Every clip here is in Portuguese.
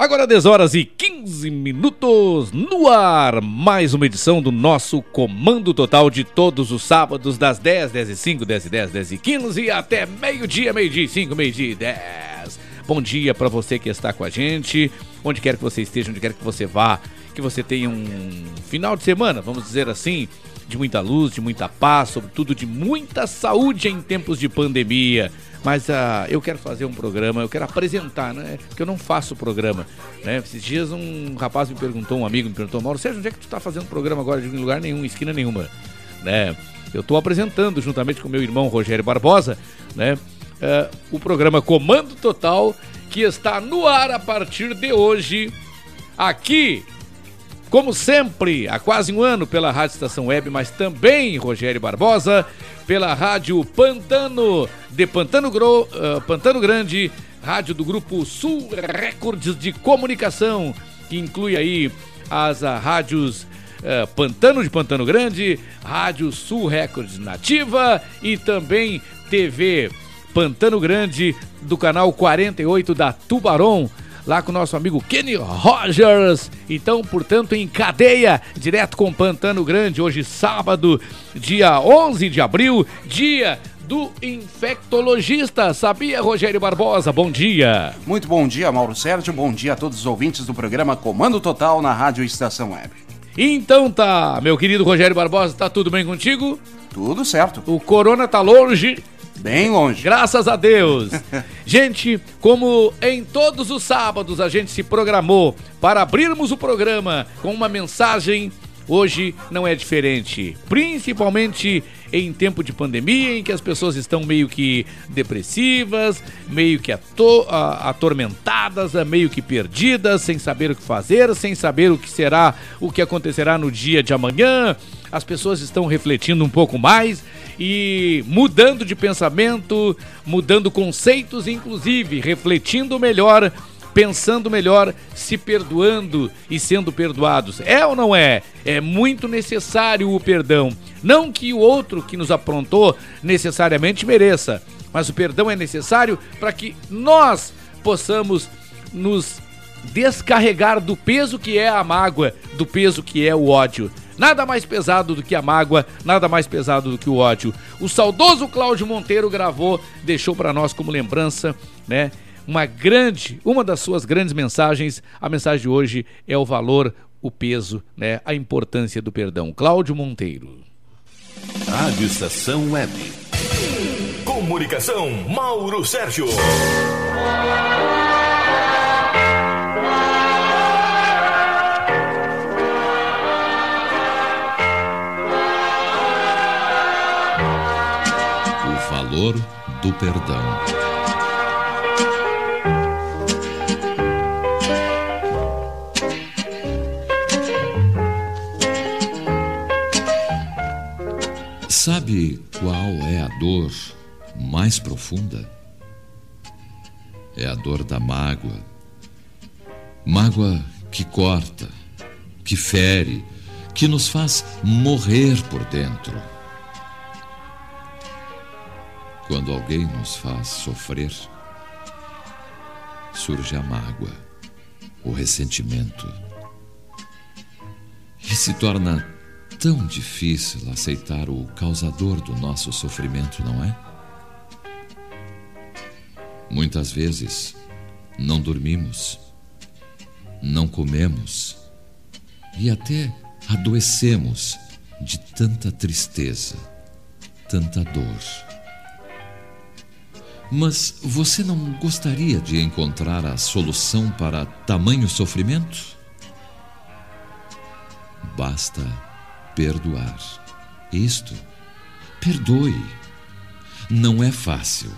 Agora 10 horas e 15 minutos no ar. Mais uma edição do nosso Comando Total de todos os sábados, das 10, 10 e 5, 10 e 10, 10 e 15 e até meio-dia, meio-dia e 5, meio-dia e 10. Bom dia para você que está com a gente, onde quer que você esteja, onde quer que você vá, que você tenha um final de semana, vamos dizer assim, de muita luz, de muita paz, sobretudo de muita saúde em tempos de pandemia. Mas uh, eu quero fazer um programa, eu quero apresentar, né? Porque eu não faço programa, né? Esses dias um rapaz me perguntou, um amigo me perguntou, Mauro Sérgio, onde é que tu tá fazendo programa agora de lugar nenhum, esquina nenhuma, né? Eu estou apresentando, juntamente com meu irmão Rogério Barbosa, né? Uh, o programa Comando Total, que está no ar a partir de hoje, aqui como sempre, há quase um ano pela Rádio Estação Web, mas também Rogério Barbosa, pela Rádio Pantano, de Pantano, Gro, uh, Pantano Grande, rádio do Grupo Sul Records de Comunicação, que inclui aí as uh, rádios uh, Pantano de Pantano Grande, Rádio Sul Records Nativa e também TV Pantano Grande do canal 48 da Tubarão lá com o nosso amigo Kenny Rogers. Então, portanto, em cadeia, direto com Pantano Grande, hoje sábado, dia 11 de abril, dia do infectologista. Sabia, Rogério Barbosa? Bom dia. Muito bom dia, Mauro Sérgio. Bom dia a todos os ouvintes do programa Comando Total na Rádio Estação Web. Então tá, meu querido Rogério Barbosa, tá tudo bem contigo? Tudo certo. O corona tá longe, Bem longe. Graças a Deus. gente, como em todos os sábados a gente se programou para abrirmos o programa com uma mensagem, hoje não é diferente. Principalmente em tempo de pandemia, em que as pessoas estão meio que depressivas, meio que ato atormentadas, meio que perdidas, sem saber o que fazer, sem saber o que será, o que acontecerá no dia de amanhã. As pessoas estão refletindo um pouco mais e mudando de pensamento, mudando conceitos, inclusive refletindo melhor, pensando melhor, se perdoando e sendo perdoados. É ou não é? É muito necessário o perdão. Não que o outro que nos aprontou necessariamente mereça, mas o perdão é necessário para que nós possamos nos descarregar do peso que é a mágoa, do peso que é o ódio. Nada mais pesado do que a mágoa, nada mais pesado do que o ódio. O saudoso Cláudio Monteiro gravou, deixou para nós como lembrança, né? Uma grande, uma das suas grandes mensagens. A mensagem de hoje é o valor, o peso, né? A importância do perdão. Cláudio Monteiro. Rádio Estação Web. Comunicação, Mauro Sérgio. Valor do perdão. Sabe qual é a dor mais profunda? É a dor da mágoa. Mágoa que corta, que fere, que nos faz morrer por dentro quando alguém nos faz sofrer, surge a mágoa, o ressentimento. E se torna tão difícil aceitar o causador do nosso sofrimento, não é? Muitas vezes não dormimos, não comemos e até adoecemos de tanta tristeza, tanta dor. Mas você não gostaria de encontrar a solução para tamanho sofrimento? Basta perdoar. Isto, perdoe. Não é fácil.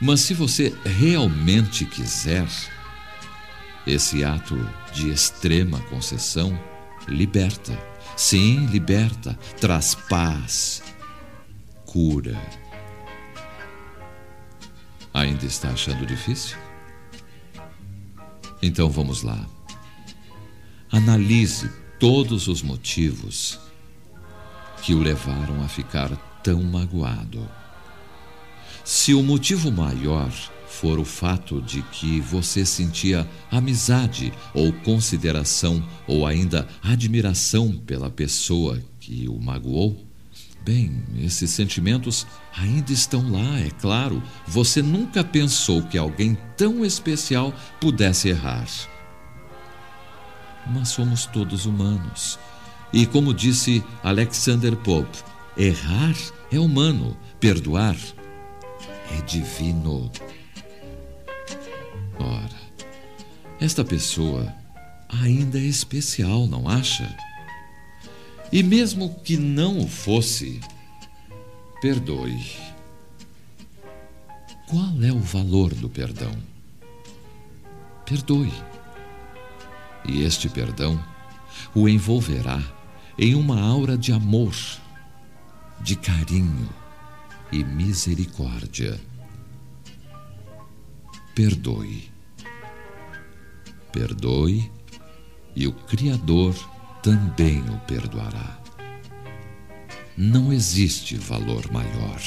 Mas se você realmente quiser, Esse ato de extrema concessão liberta. Sim, liberta, traz paz, cura. Ainda está achando difícil? Então vamos lá. Analise todos os motivos que o levaram a ficar tão magoado. Se o motivo maior for o fato de que você sentia amizade ou consideração ou ainda admiração pela pessoa que o magoou, bem, esses sentimentos ainda estão lá, é claro. Você nunca pensou que alguém tão especial pudesse errar. Mas somos todos humanos. E como disse Alexander Pope, errar é humano, perdoar é divino. Ora, esta pessoa ainda é especial, não acha? E mesmo que não o fosse, perdoe. Qual é o valor do perdão? Perdoe. E este perdão o envolverá em uma aura de amor, de carinho e misericórdia perdoe. Perdoe e o Criador também o perdoará. Não existe valor maior.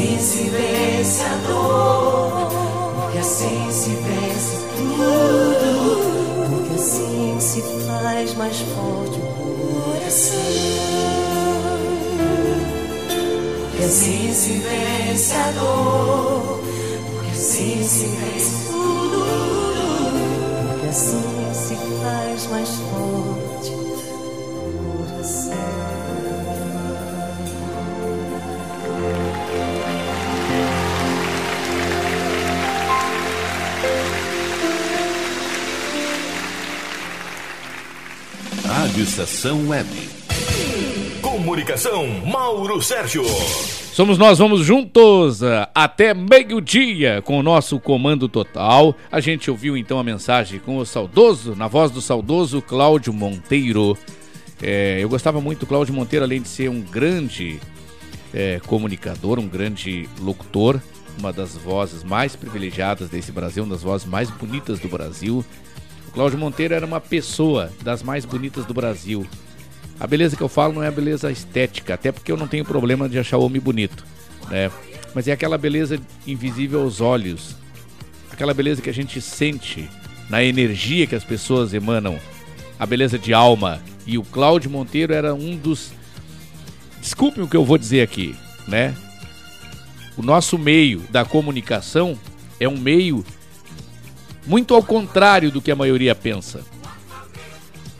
Assim se vence a dor, porque assim se vence tudo, porque assim se faz mais forte o coração. Porque assim se vence a dor, porque assim se vence tudo, porque assim se faz mais forte. Rádio Estação Web. Comunicação, Mauro Sérgio. Somos nós, vamos juntos uh, até meio-dia com o nosso comando total. A gente ouviu então a mensagem com o saudoso, na voz do saudoso Cláudio Monteiro. É, eu gostava muito do Cláudio Monteiro, além de ser um grande é, comunicador, um grande locutor, uma das vozes mais privilegiadas desse Brasil, uma das vozes mais bonitas do Brasil. Cláudio Monteiro era uma pessoa das mais bonitas do Brasil. A beleza que eu falo não é a beleza estética, até porque eu não tenho problema de achar o homem bonito, né? Mas é aquela beleza invisível aos olhos, aquela beleza que a gente sente na energia que as pessoas emanam, a beleza de alma. E o Cláudio Monteiro era um dos. Desculpem o que eu vou dizer aqui, né? O nosso meio da comunicação é um meio muito ao contrário do que a maioria pensa.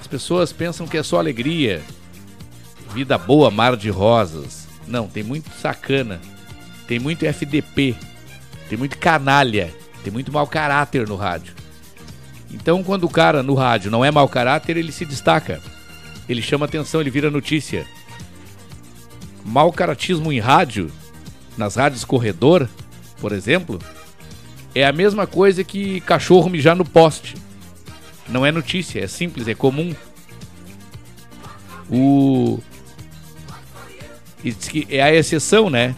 As pessoas pensam que é só alegria, vida boa, mar de rosas. Não, tem muito sacana, tem muito FDP, tem muito canalha, tem muito mau caráter no rádio. Então, quando o cara no rádio não é mau caráter, ele se destaca. Ele chama atenção, ele vira notícia. Mau caratismo em rádio, nas rádios corredor, por exemplo, é a mesma coisa que cachorro mijar no poste. Não é notícia, é simples, é comum. O. É a exceção, né?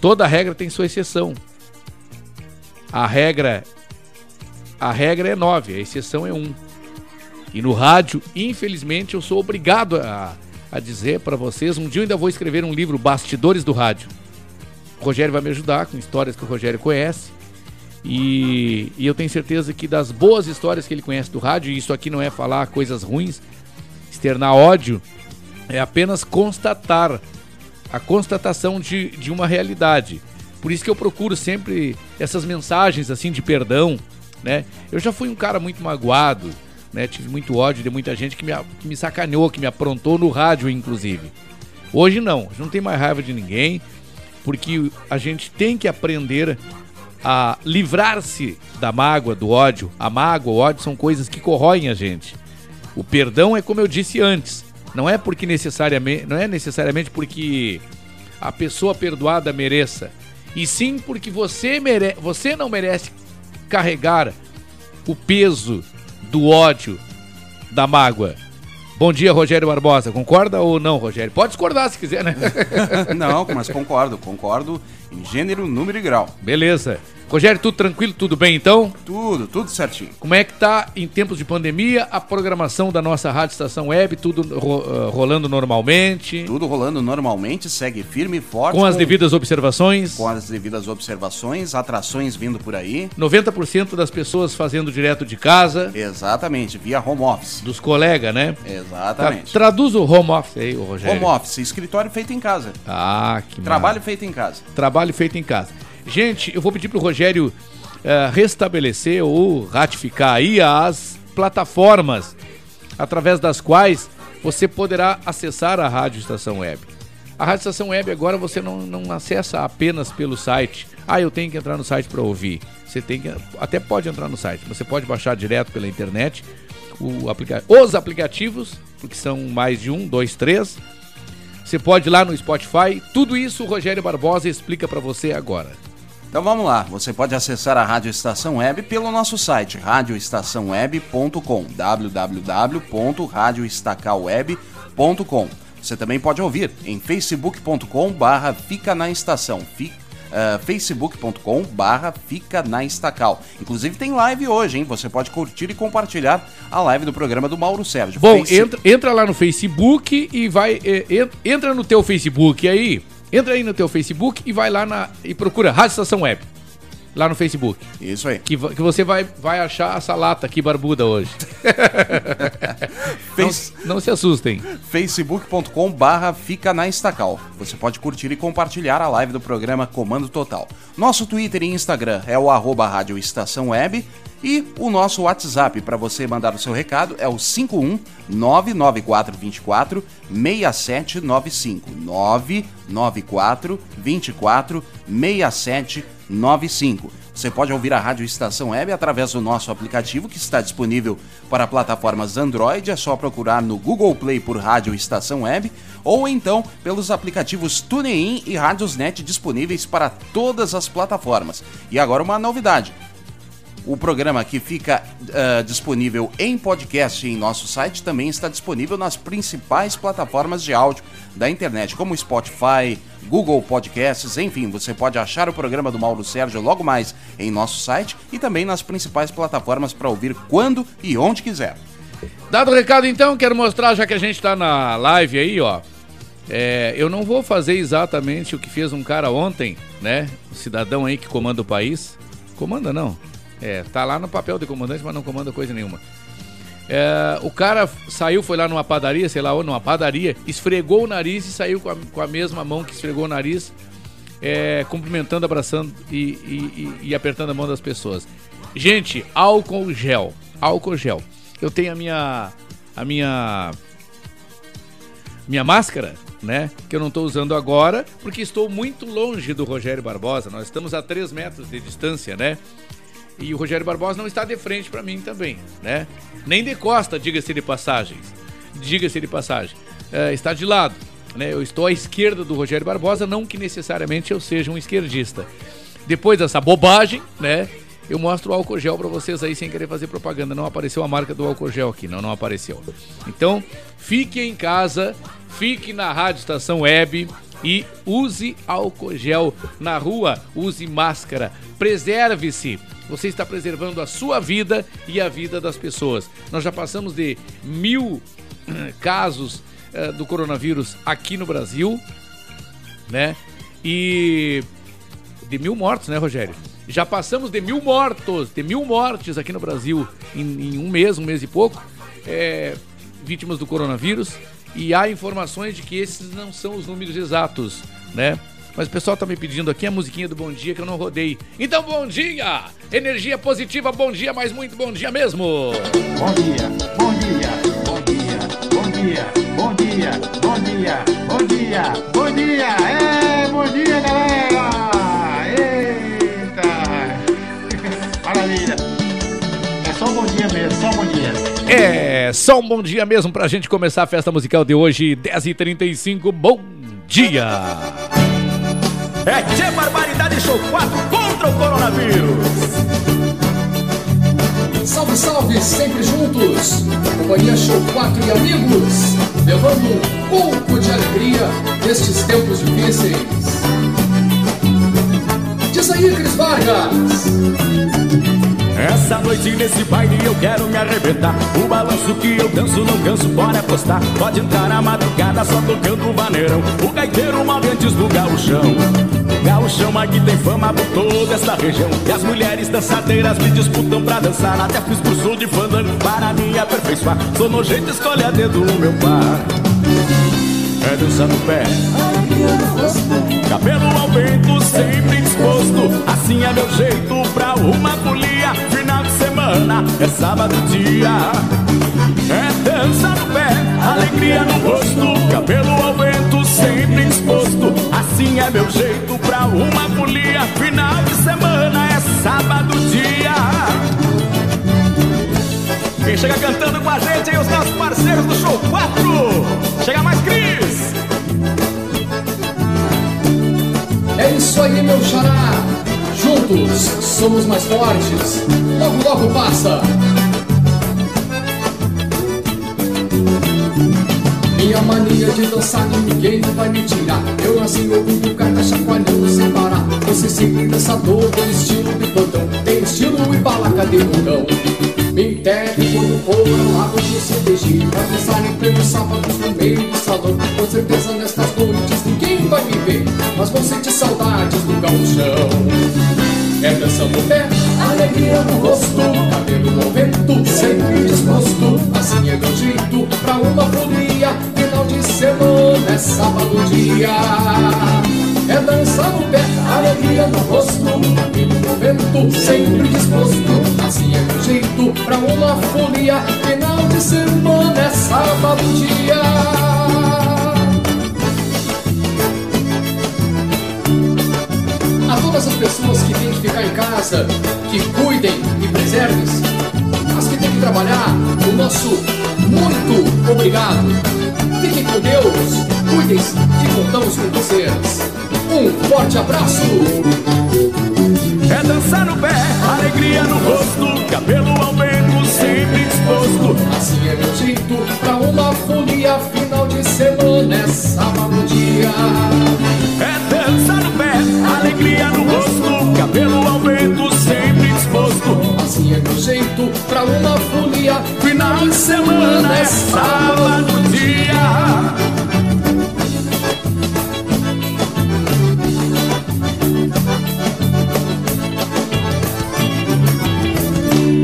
Toda regra tem sua exceção. A regra. A regra é 9, a exceção é 1. E no rádio, infelizmente, eu sou obrigado a, a dizer para vocês. Um dia eu ainda vou escrever um livro, Bastidores do Rádio. O Rogério vai me ajudar com histórias que o Rogério conhece. E, e, eu tenho certeza que das boas histórias que ele conhece do rádio, e isso aqui não é falar coisas ruins, externar ódio, é apenas constatar a constatação de, de uma realidade. Por isso que eu procuro sempre essas mensagens assim de perdão, né? Eu já fui um cara muito magoado, né? Tive muito ódio de muita gente que me, que me sacaneou, que me aprontou no rádio, inclusive. Hoje não, não tem mais raiva de ninguém, porque a gente tem que aprender a livrar-se da mágoa, do ódio. A mágoa, o ódio são coisas que corroem a gente. O perdão é como eu disse antes, não é porque necessariamente, não é necessariamente porque a pessoa perdoada mereça, e sim porque você mere, você não merece carregar o peso do ódio, da mágoa. Bom dia, Rogério Barbosa. Concorda ou não, Rogério? Pode discordar se quiser, né? Não, mas concordo, concordo em gênero, número e grau. Beleza. Rogério, tudo tranquilo, tudo bem então? Tudo, tudo certinho. Como é que tá em tempos de pandemia a programação da nossa rádio estação web, tudo ro- eh, rolando normalmente, Tudo rolando normalmente, segue firme e forte. com as devidas observações? com as devidas observações, atrações vindo por aí. 90% das pessoas fazendo direto de casa, Exatamente, via home office. dos colegas, né? Tá, Exatamente. traduz o home office aí, Rogério. Home office, escritório feito em casa. Ah, que Trabalho feito em casa. Trabalho feito em casa. Gente, eu vou pedir pro Rogério eh, restabelecer ou ratificar aí as plataformas através das quais você poderá acessar a Rádio Estação Web. A Rádio Estação Web agora você não, não acessa apenas pelo site. Ah, eu tenho que entrar no site para ouvir. Você tem que até pode entrar no site, você pode baixar direto pela internet o aplica os aplicativos, porque são mais de um, dois, três. Você pode ir lá no Spotify. Tudo isso o Rogério Barbosa explica para você agora. Então vamos lá, você pode acessar a Rádio Estação Web pelo nosso site radioestaçãoweb.com www.radioestacalweb.com Você também pode ouvir em facebook.com barra fica na estação fi, ah, facebook.com barra fica na estacal Inclusive tem live hoje, hein? Você pode curtir e compartilhar a live do programa do Mauro Sérgio Bom, Face- entra, entra lá no Facebook e vai. eh, en- entra no teu Facebook aí. Entra aí no teu Facebook e vai lá na, e procura Rádio Estação Web. Lá no Facebook. Isso aí Que, que você vai, vai achar essa lata aqui barbuda hoje. Não, Face- não se assustem. facebook.com barra fica na estacal. Você pode curtir e compartilhar a live do programa Comando Total. Nosso Twitter e Instagram é o arroba Rádio Estação Web e o nosso WhatsApp para você mandar o seu recado é o 51 99424 6795 994 24 6795. Você pode ouvir a Rádio Estação Web através do nosso aplicativo que está disponível para plataformas Android, é só procurar no Google Play por Rádio Estação Web ou então pelos aplicativos TuneIn e Radiosnet disponíveis para todas as plataformas. E agora uma novidade. O programa que fica ah, disponível em podcast em nosso site também está disponível nas principais plataformas de áudio da internet, como Spotify, Google Podcasts, enfim, você pode achar o programa do Mauro Sérgio logo mais em nosso site e também nas principais plataformas para ouvir quando e onde quiser. Dado o recado, então, quero mostrar, já que a gente tá na live aí, ó. é, eu não vou fazer exatamente o que fez um cara ontem, né? Cidadão aí que comanda o país. Comanda não. É, tá lá no papel de comandante, mas não comanda coisa nenhuma. É, o cara saiu, foi lá numa padaria, sei lá, ou numa padaria, esfregou o nariz e saiu com a, com a mesma mão que esfregou o nariz, é, cumprimentando, abraçando e, e- e- e apertando a mão das pessoas. Gente, álcool gel. Álcool gel. Eu tenho a minha. A minha. Minha máscara, né? Que eu não estou usando agora, porque estou muito longe do Rogério Barbosa. Nós estamos a 3 metros de distância, né? E o Rogério Barbosa não está de frente para mim também, né? Nem de costa, diga-se de passagens. Diga-se de passagem. É, está de lado, né? Eu estou à esquerda do Rogério Barbosa, não que necessariamente eu seja um esquerdista. Depois dessa bobagem, né? Eu mostro o álcool gel para vocês aí sem querer fazer propaganda. Não apareceu a marca do álcool gel aqui, não, não apareceu. Então, fique em casa, fique na Rádio Estação Web e use álcool gel na rua, use máscara, preserve-se. Você está preservando a sua vida e a vida das pessoas. Nós já passamos de mil eh, casos eh, do coronavírus aqui no Brasil, né? E de mil mortos, né, Rogério? Já passamos de mil mortos, de mil mortes aqui no Brasil em, em um mês, um mês e pouco, é, vítimas do coronavírus. E há informações de que esses não são os números exatos, né? Mas o pessoal tá me pedindo aqui a musiquinha do Bom Dia que eu não rodei. Então, bom dia! Energia positiva, bom dia, mas muito bom dia mesmo! Bom dia, bom dia, bom dia, bom dia, bom dia, bom dia, bom dia, bom dia, é, bom dia galera! Eita! Maravilha! É só um bom dia mesmo, só um bom dia. É, só um bom dia mesmo pra gente começar a festa musical de hoje, 10h35, bom dia! É que barbaridade show 4 contra o coronavírus. Salve, salve, sempre juntos. Companhia Show 4 e amigos, levando um pouco de alegria nestes tempos difíceis. Diz aí, Cris Vargas. Essa noite nesse baile eu quero me arrebentar. O balanço que eu danço não canso, bora apostar. Pode entrar a madrugada só tocando o vaneirão. O gaiteiro morre antes do gauchão. Gauchão aqui tem fama por toda esta região. E as mulheres dançadeiras me disputam pra dançar. Até fiz curso de fandango para me aperfeiçoar. Sou nojento, escolhe a dedo o meu par. É dançar no pé. Cabelo ao vento, sempre disposto. Assim é meu jeito pra uma de semana, é sábado dia É dança no pé, alegria no rosto Cabelo ao vento, sempre disposto Assim é meu jeito pra uma folia Final de semana, é sábado dia quem chega cantando com a gente aí, os nossos parceiros do Show 4. Chega mais, Cris! É isso aí, meu xará. Juntos somos mais fortes. Logo, logo passa. Minha mania de dançar ninguém vai me tirar. Eu nasci ouvindo carta chacoalhando sem parar. Você sempre dançador, tem estilo plantão. Tem estilo e bala, cadê o? Me enterre quando for ao lado do CDG. Vai dançar em pleno sábado no meio do salão. Com certeza nestas Mas vou sentir saudades do gauchão. É dança no pé, alegria no rosto, cabelo ao vento, sempre disposto. Assim é meu jeito pra uma folia. Final de semana é sábado dia. É dança no pé, alegria no rosto, cabelo ao vento, sempre disposto. Assim é meu jeito pra uma folia. Final de semana é sábado dia. Todas as pessoas que têm que ficar em casa, que cuidem e preservem-se, as que têm que trabalhar, o nosso muito obrigado. Fiquem com Deus, cuidem-se e contamos com vocês. Um forte abraço! É dançar no pé, alegria no rosto, cabelo ao vento, sempre disposto. Assim é meu jeito é sábado dia.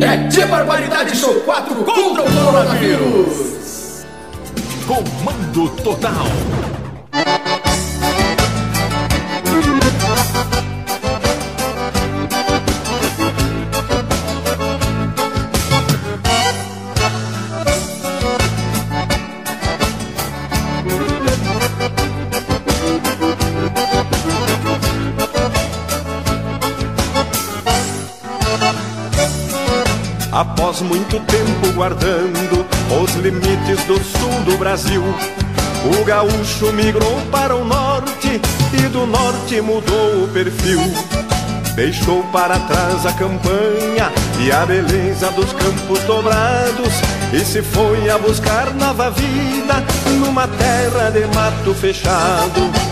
É de barbaridade show 4 contra o coronavírus. Comando Total. Muito tempo guardando os limites do sul do Brasil, o gaúcho migrou para o norte e do norte mudou o perfil. Deixou para trás a campanha e a beleza dos campos dobrados e se foi a buscar nova vida numa terra de mato fechado.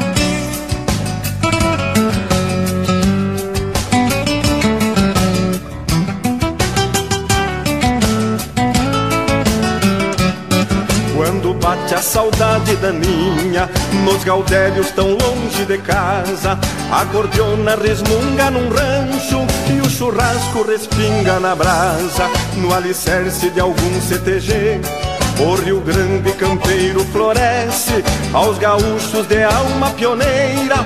Bate a saudade daninha Nos gaudérios tão longe de casa A gordiona resmunga num rancho E o churrasco respinga na brasa No alicerce de algum CTG o Rio Grande campeiro floresce aos gaúchos de alma pioneira.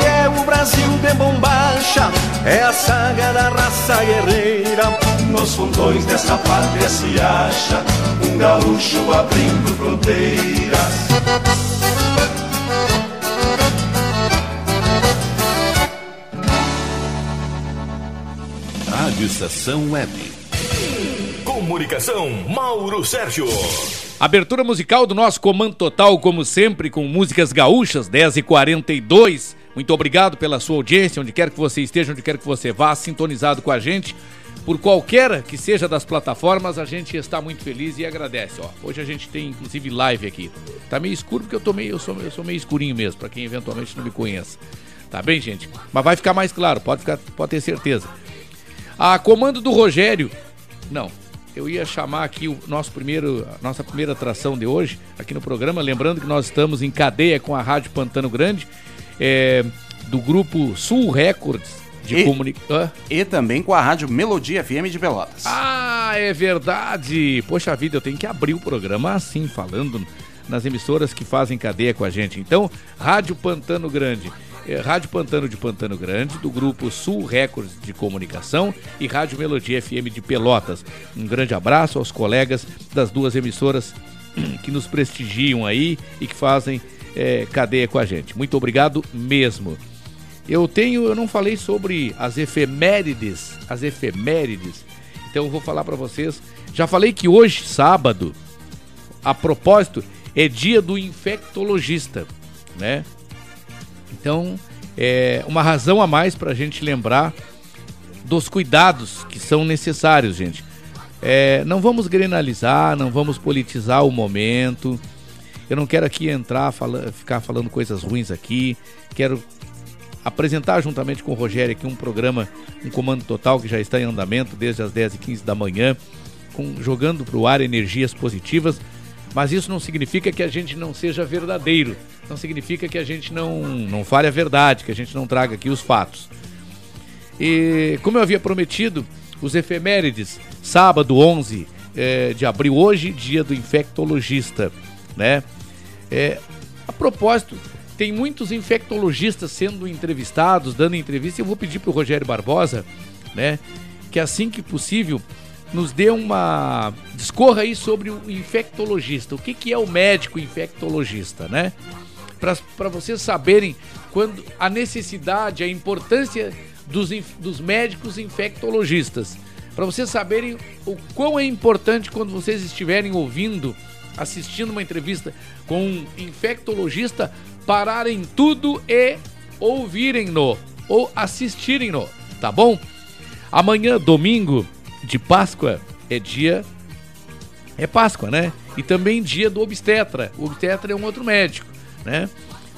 o Brasil de bombacha, é a saga da raça guerreira. Nos fundões desta pátria se acha um gaúcho abrindo fronteiras. Rádio Estação Web. Comunicação Mauro Sérgio. Abertura musical do nosso Comando Total, como sempre, com músicas gaúchas, 10h42. Muito obrigado pela sua audiência, onde quer que você esteja, onde quer que você vá, sintonizado com a gente. Por qualquer que seja das plataformas, a gente está muito feliz e agradece. Ó, hoje a gente tem inclusive live aqui. Tá meio escuro porque eu, tô meio, eu, sou, eu sou meio escurinho mesmo, para quem eventualmente não me conhece. Tá bem, gente? Mas vai ficar mais claro, pode, ficar, pode ter certeza. A comando do Rogério. Não, eu ia chamar aqui o nosso primeiro, a nossa primeira atração de hoje, aqui no programa. Lembrando que nós estamos em cadeia com a Rádio Pantano Grande, é, do grupo Sul Records de comunicação. E também com a Rádio Melodia FM de Pelotas. Ah, é verdade! Poxa vida, eu tenho que abrir o programa assim, falando nas emissoras que fazem cadeia com a gente. Então, Rádio Pantano Grande é, Rádio Pantano de Pantano Grande, do grupo Sul Records de Comunicação e Rádio Melodia FM de Pelotas. Um grande abraço aos colegas das duas emissoras que nos prestigiam aí e que fazem é, cadeia com a gente. Muito obrigado mesmo. Eu tenho, eu não falei sobre as efemérides, as efemérides. Então eu vou falar para vocês. Já falei que hoje, sábado, a propósito, é dia do infectologista, né? Então, é uma razão a mais para a gente lembrar dos cuidados que são necessários, gente. É, não vamos grenalizar, não vamos politizar o momento. Eu não quero aqui entrar, fala, ficar falando coisas ruins aqui. Quero apresentar juntamente com o Rogério aqui um programa, um comando total que já está em andamento desde as 10h15 da manhã, com, jogando para o ar energias positivas mas isso não significa que a gente não seja verdadeiro. Não significa que a gente não, não fale a verdade, que a gente não traga aqui os fatos. E como eu havia prometido, os efemérides, sábado 11 é, de abril, hoje, dia do infectologista, né? É, a propósito, tem muitos infectologistas sendo entrevistados, dando entrevista, eu vou pedir para o Rogério Barbosa, né? Que assim que possível nos dê uma. discorra aí sobre o infectologista. O que, que é o médico infectologista, né? para vocês saberem quando a necessidade, a importância dos, dos médicos infectologistas. Para vocês saberem o quão é importante quando vocês estiverem ouvindo, assistindo uma entrevista com um infectologista, pararem tudo e ouvirem-no ou assistirem-no, tá bom? Amanhã, domingo de Páscoa, é dia. É Páscoa, né? E também dia do obstetra. O obstetra é um outro médico, né?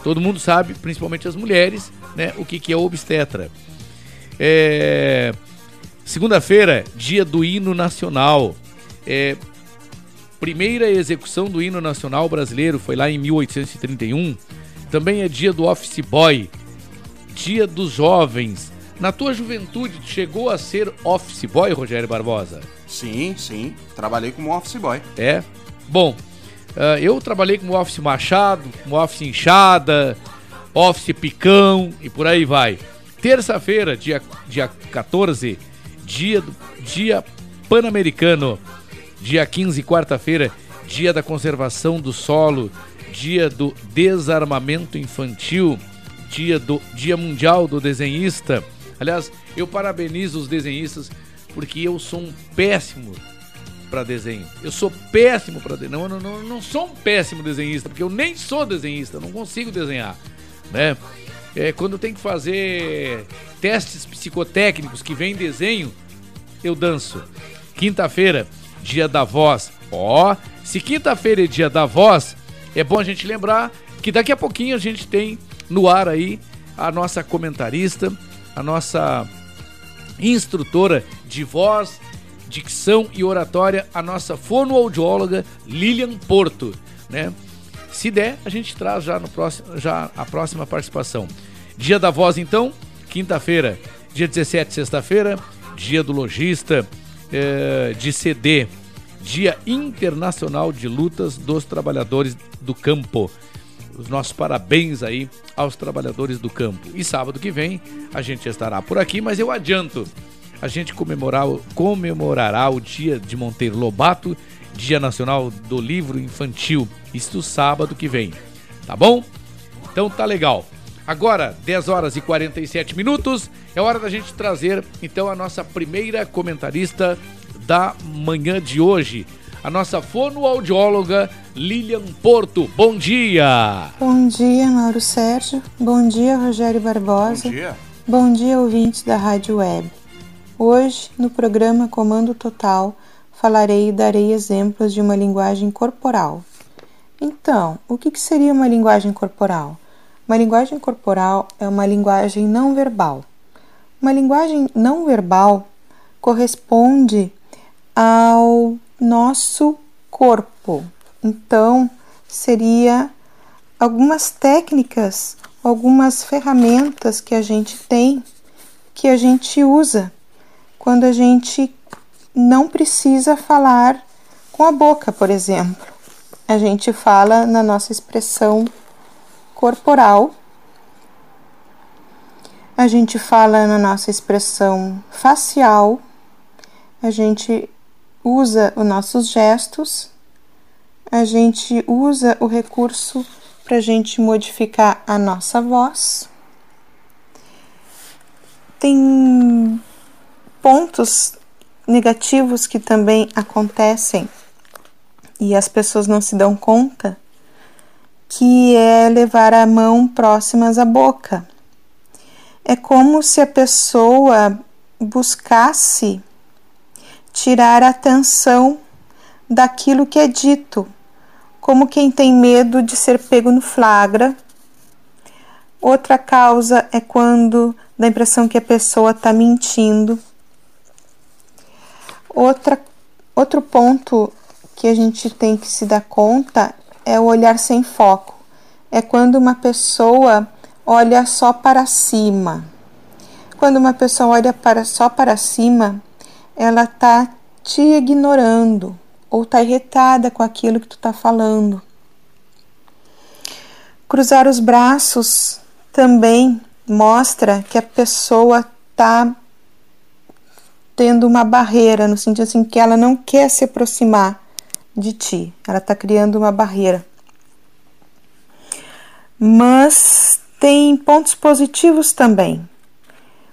Todo mundo sabe, principalmente as mulheres, né? O que, que é o obstetra. É... Segunda-feira, dia do hino nacional. É... Primeira execução do hino nacional brasileiro foi lá em 1831. Também é dia do office boy, dia dos jovens. Na tua juventude, chegou a ser office boy, Rogério Barbosa? Sim, sim. Trabalhei como office boy. É? Bom, uh, eu trabalhei como office machado, como office inchada, office picão e por aí vai. Terça-feira, dia, dia 14, dia, do, dia pan-americano. Dia 15, quarta-feira, dia da conservação do solo, dia do desarmamento infantil, dia do Dia Mundial do Desenhista. Aliás, eu parabenizo os desenhistas porque eu sou um péssimo para desenho. Eu sou péssimo para desenho. Não, não, não, sou um péssimo desenhista, porque eu nem sou desenhista, não consigo desenhar, né? É, quando tem que fazer testes psicotécnicos que vem desenho, eu danço. Quinta-feira, dia da voz. Ó, se quinta-feira é dia da voz, é bom a gente lembrar que daqui a pouquinho a gente tem no ar aí a nossa comentarista, a nossa instrutora de voz, dicção e oratória, a nossa fonoaudióloga Lilian Porto, né? Se der, a gente traz já no próximo já a próxima participação. Dia da voz então, quinta-feira, dia 17, sexta-feira, dia do lojista, é, de CD, Dia Internacional de Lutas dos Trabalhadores do Campo. Os nossos parabéns aí aos trabalhadores do campo. E sábado que vem a gente estará por aqui, mas eu adianto, a gente comemorar, comemorará o dia de Monteiro Lobato, Dia Nacional do Livro Infantil. Isto sábado que vem, tá bom? Então tá legal. Agora, 10 horas e 47 minutos, é hora da gente trazer então a nossa primeira comentarista da manhã de hoje, a nossa fonoaudióloga Lilian Porto. Bom dia! Bom dia, Mauro Sérgio. Bom dia, Rogério Barbosa. Bom dia. Bom dia, ouvintes da Rádio Web. Hoje, no programa Comando Total, falarei e darei exemplos de uma linguagem corporal. Então, o que seria uma linguagem corporal? Uma linguagem corporal é uma linguagem não verbal. Uma linguagem não verbal corresponde ao nosso corpo. Então, seria algumas técnicas, algumas ferramentas que a gente tem que a gente usa quando a gente não precisa falar com a boca, por exemplo. A gente fala na nossa expressão corporal, a gente fala na nossa expressão facial, a gente usa os nossos gestos, a gente usa o recurso para a gente modificar a nossa voz. Tem pontos negativos que também acontecem e as pessoas não se dão conta que é levar a mão próximas à boca. É como se a pessoa buscasse tirar a atenção daquilo que é dito, como quem tem medo de ser pego no flagra. Outra causa é quando dá a impressão que a pessoa está mentindo. Outra, outro ponto que a gente tem que se dar conta é o olhar sem foco. É quando uma pessoa olha só para cima. Quando uma pessoa olha para, só para cima, ela está te ignorando ou está irritada com aquilo que tu está falando. Cruzar os braços também mostra que a pessoa está tendo uma barreira, no sentido assim que ela não quer se aproximar de ti, ela está criando uma barreira. mas tem pontos positivos também.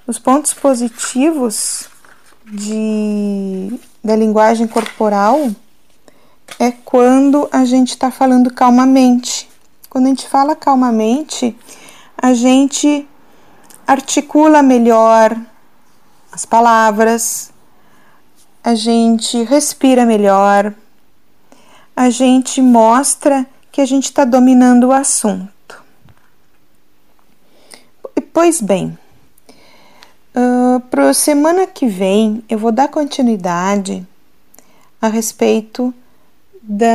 Os pontos positivos de, da linguagem corporal é quando a gente está falando calmamente. Quando a gente fala calmamente, a gente articula melhor as palavras, a gente respira melhor, a gente mostra que a gente está dominando o assunto. Pois bem, uh, para a semana que vem eu vou dar continuidade a respeito da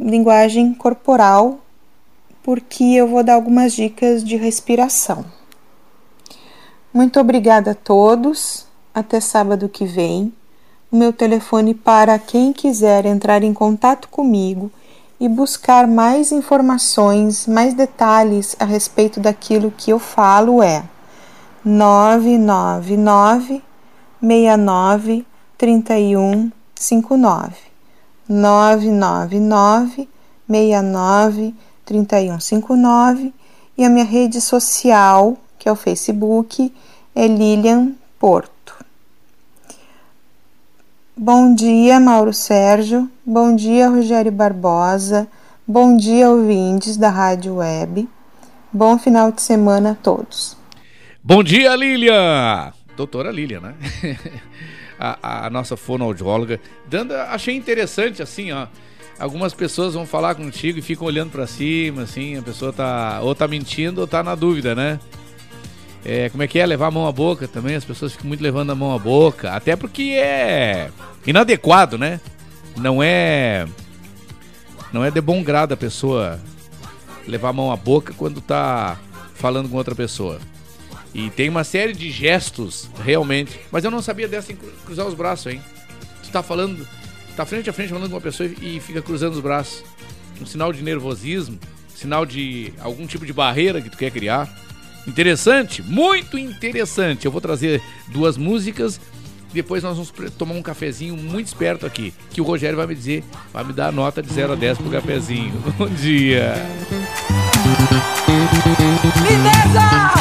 linguagem corporal, porque eu vou dar algumas dicas de respiração. Muito obrigada a todos. Até sábado que vem. O meu telefone para quem quiser entrar em contato comigo e buscar mais informações, mais detalhes a respeito daquilo que eu falo é 999 69 31 59 999 69 31 59 e a minha rede social, que é o Facebook, é Lilian Porto. Bom dia, Mauro Sérgio. Bom dia, Rogério Barbosa. Bom dia, ouvintes da Rádio Web. Bom final de semana a todos. Bom dia, Lilian! Doutora Lilian, né? a, a, nossa fonoaudióloga. Dando, achei interessante, assim, ó. Algumas pessoas vão falar contigo e ficam olhando para cima, assim, a pessoa tá ou tá mentindo ou tá na dúvida, né? É, como é que é levar a mão à boca também? As pessoas ficam muito levando a mão à boca, até porque é inadequado, né? Não é não é de bom grado a pessoa levar a mão à boca quando tá falando com outra pessoa. E tem uma série de gestos, realmente. Mas eu não sabia dessa em cruzar os braços, hein? Tu tá falando, tá frente a frente falando com uma pessoa e fica cruzando os braços. Um sinal de nervosismo, sinal de algum tipo de barreira que tu quer criar. Interessante, muito interessante. Eu vou trazer duas músicas. Depois nós vamos tomar um cafezinho muito esperto aqui. Que o Rogério vai me dizer, vai me dar a nota de 0 a 10 pro cafezinho. Bom dia! Lindeza!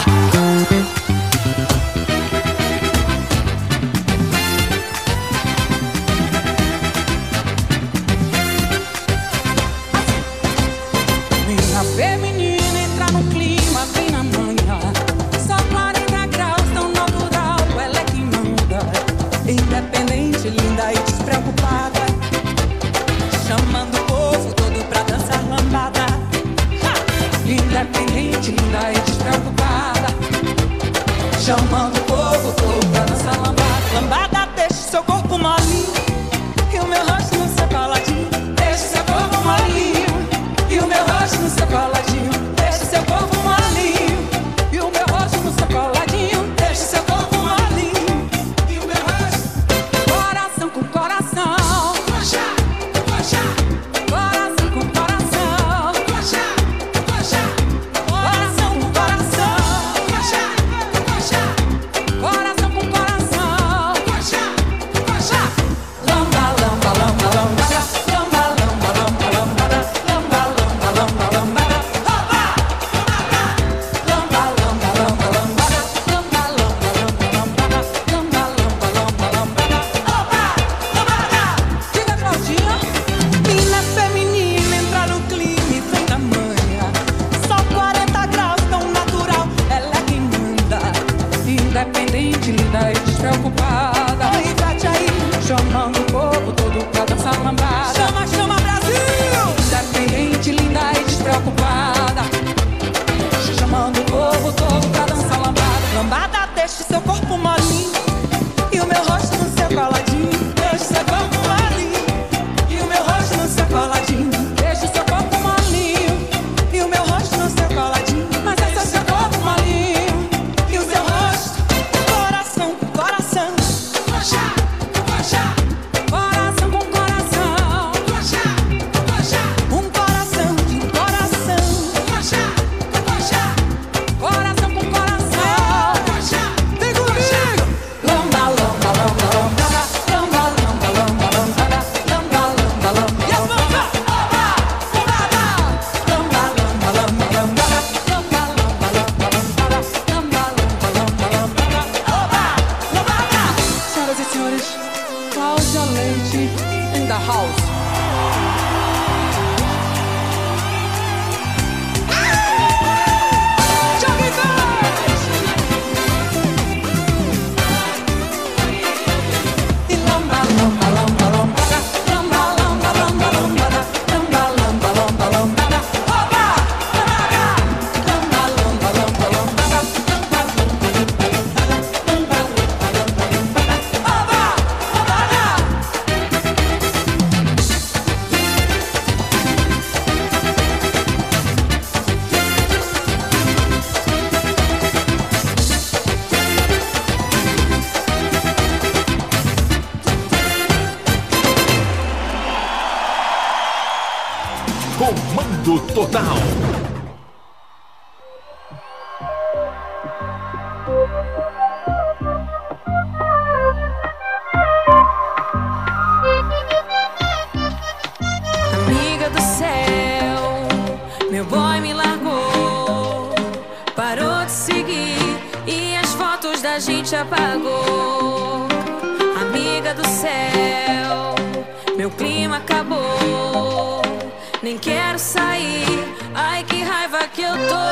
Nem quero sair, ai que raiva que eu tô.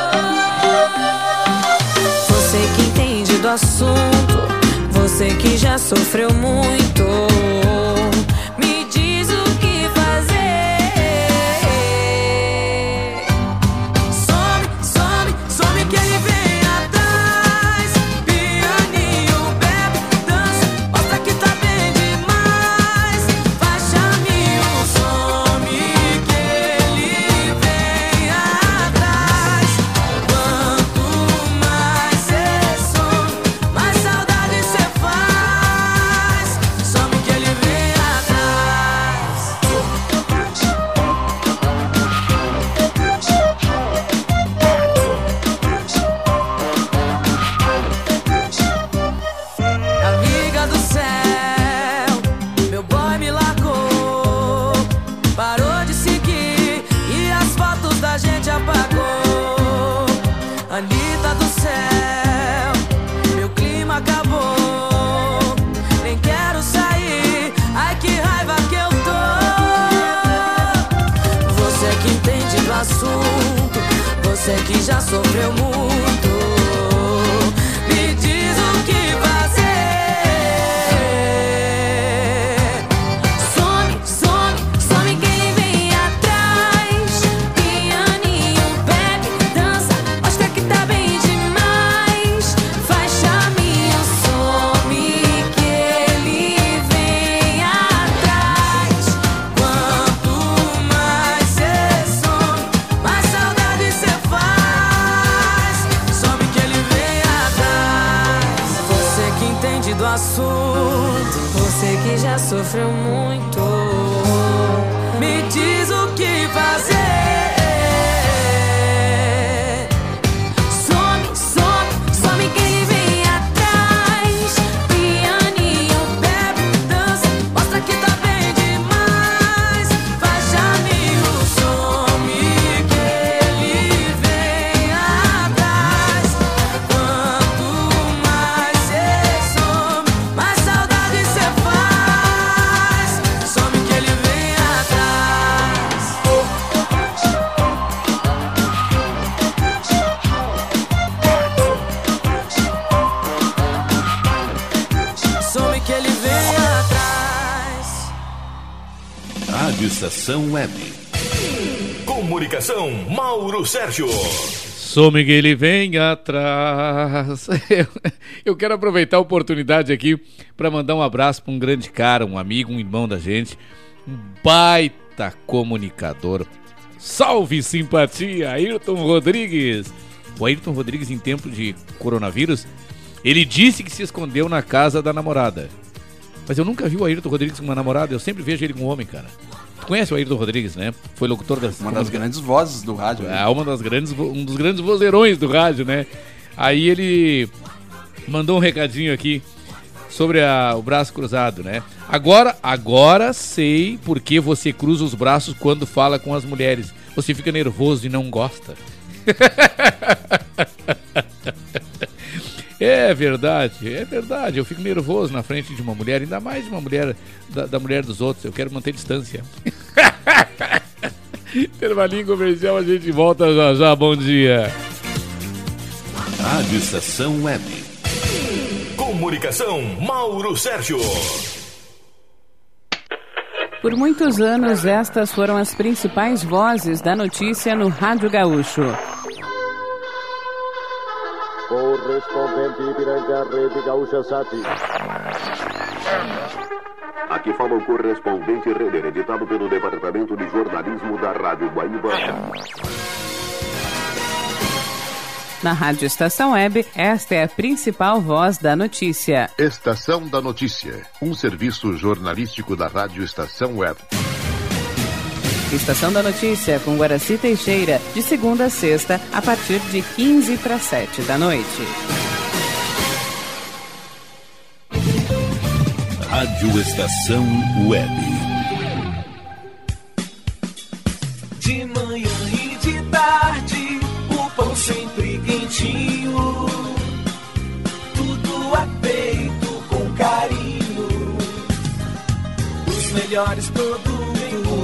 Você que entende do assunto, você que já sofreu muito. Estação Web. Comunicação, Mauro Sérgio. Some que ele vem atrás. Eu, eu quero aproveitar a oportunidade aqui para mandar um abraço para um grande cara, um amigo, um irmão da gente, um baita comunicador. Salve simpatia, Ayrton Rodrigues. O Ayrton Rodrigues, em tempo de coronavírus, ele disse que se escondeu na casa da namorada. Mas eu nunca vi o Ayrton Rodrigues com uma namorada, eu sempre vejo ele com um homem, cara. Tu conhece o Ayrton Rodrigues, né? Foi locutor das... Uma das grandes vozes do rádio. É, uma das grandes, um dos grandes vozeirões do rádio, né? Aí ele mandou um recadinho aqui sobre a- o braço cruzado, né? Agora, agora sei por que você cruza os braços quando fala com as mulheres. Você fica nervoso e não gosta. É verdade, é verdade. Eu fico nervoso na frente de uma mulher, ainda mais de uma mulher da, da mulher dos outros. Eu quero manter distância. Intervalinho comercial, a gente volta já já. Bom dia. Rádio Estação Web. Comunicação, Mauro Sérgio. Por muitos anos, estas foram as principais vozes da notícia no Rádio Gaúcho. Correspondente Ipiranga, Rede Gaúcha Sati. Aqui fala o correspondente Renner, editado pelo Departamento de Jornalismo da Rádio Guaíba. Na Rádio Estação Web, esta é a principal voz da notícia. Estação da Notícia, um serviço jornalístico da Rádio Estação Web. Estação da Notícia com Guaraci Teixeira, de segunda a sexta, a partir de 15 para 7 da noite. Rádio Estação Web. De manhã e de tarde, o pão sempre quentinho. Tudo é feito com carinho. Os melhores produtos,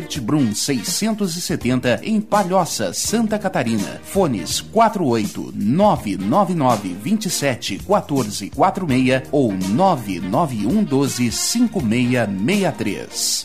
Gueder Brum 670 em Palhoça, Santa Catarina. Fones 48 999 27 14 46 ou 991 12 5663.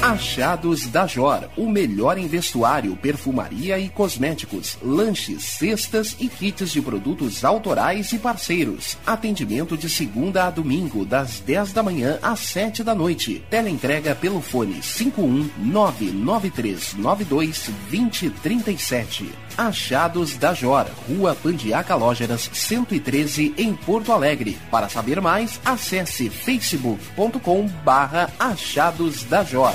Achados da Jor, o melhor em vestuário, perfumaria e cosméticos, lanches, cestas e kits de produtos autorais e parceiros. Atendimento de segunda a domingo, das 10 da manhã às 7 da noite. Teleentrega pelo fone 51993922037. Achados da Jor, Rua Pandiaca Lógeras, 113 em Porto Alegre. Para saber mais, acesse facebook.com barra Achados da Jor.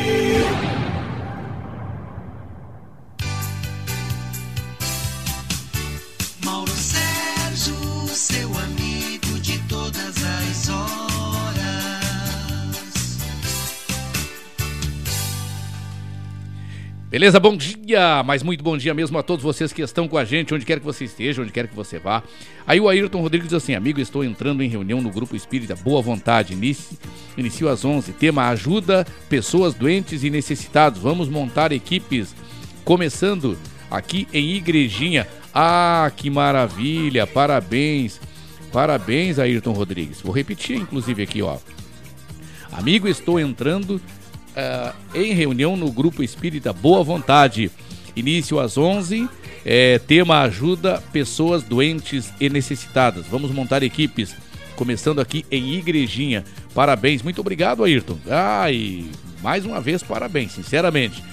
Beleza? Bom dia, mas muito bom dia mesmo a todos vocês que estão com a gente, onde quer que você esteja, onde quer que você vá. Aí o Ayrton Rodrigues diz assim: Amigo, estou entrando em reunião no Grupo Espírita Boa Vontade. Inicio, inicio às 11. Tema: Ajuda pessoas doentes e necessitados. Vamos montar equipes, começando aqui em Igrejinha. Ah, que maravilha! Parabéns, parabéns, Ayrton Rodrigues. Vou repetir, inclusive, aqui, ó. Amigo, estou entrando ah, em reunião no Grupo Espírita Boa Vontade. Início às 11. É, tema ajuda pessoas doentes e necessitadas. Vamos montar equipes. Começando aqui em Igrejinha. Parabéns. Muito obrigado, Ayrton. Ai, mais uma vez, parabéns, sinceramente.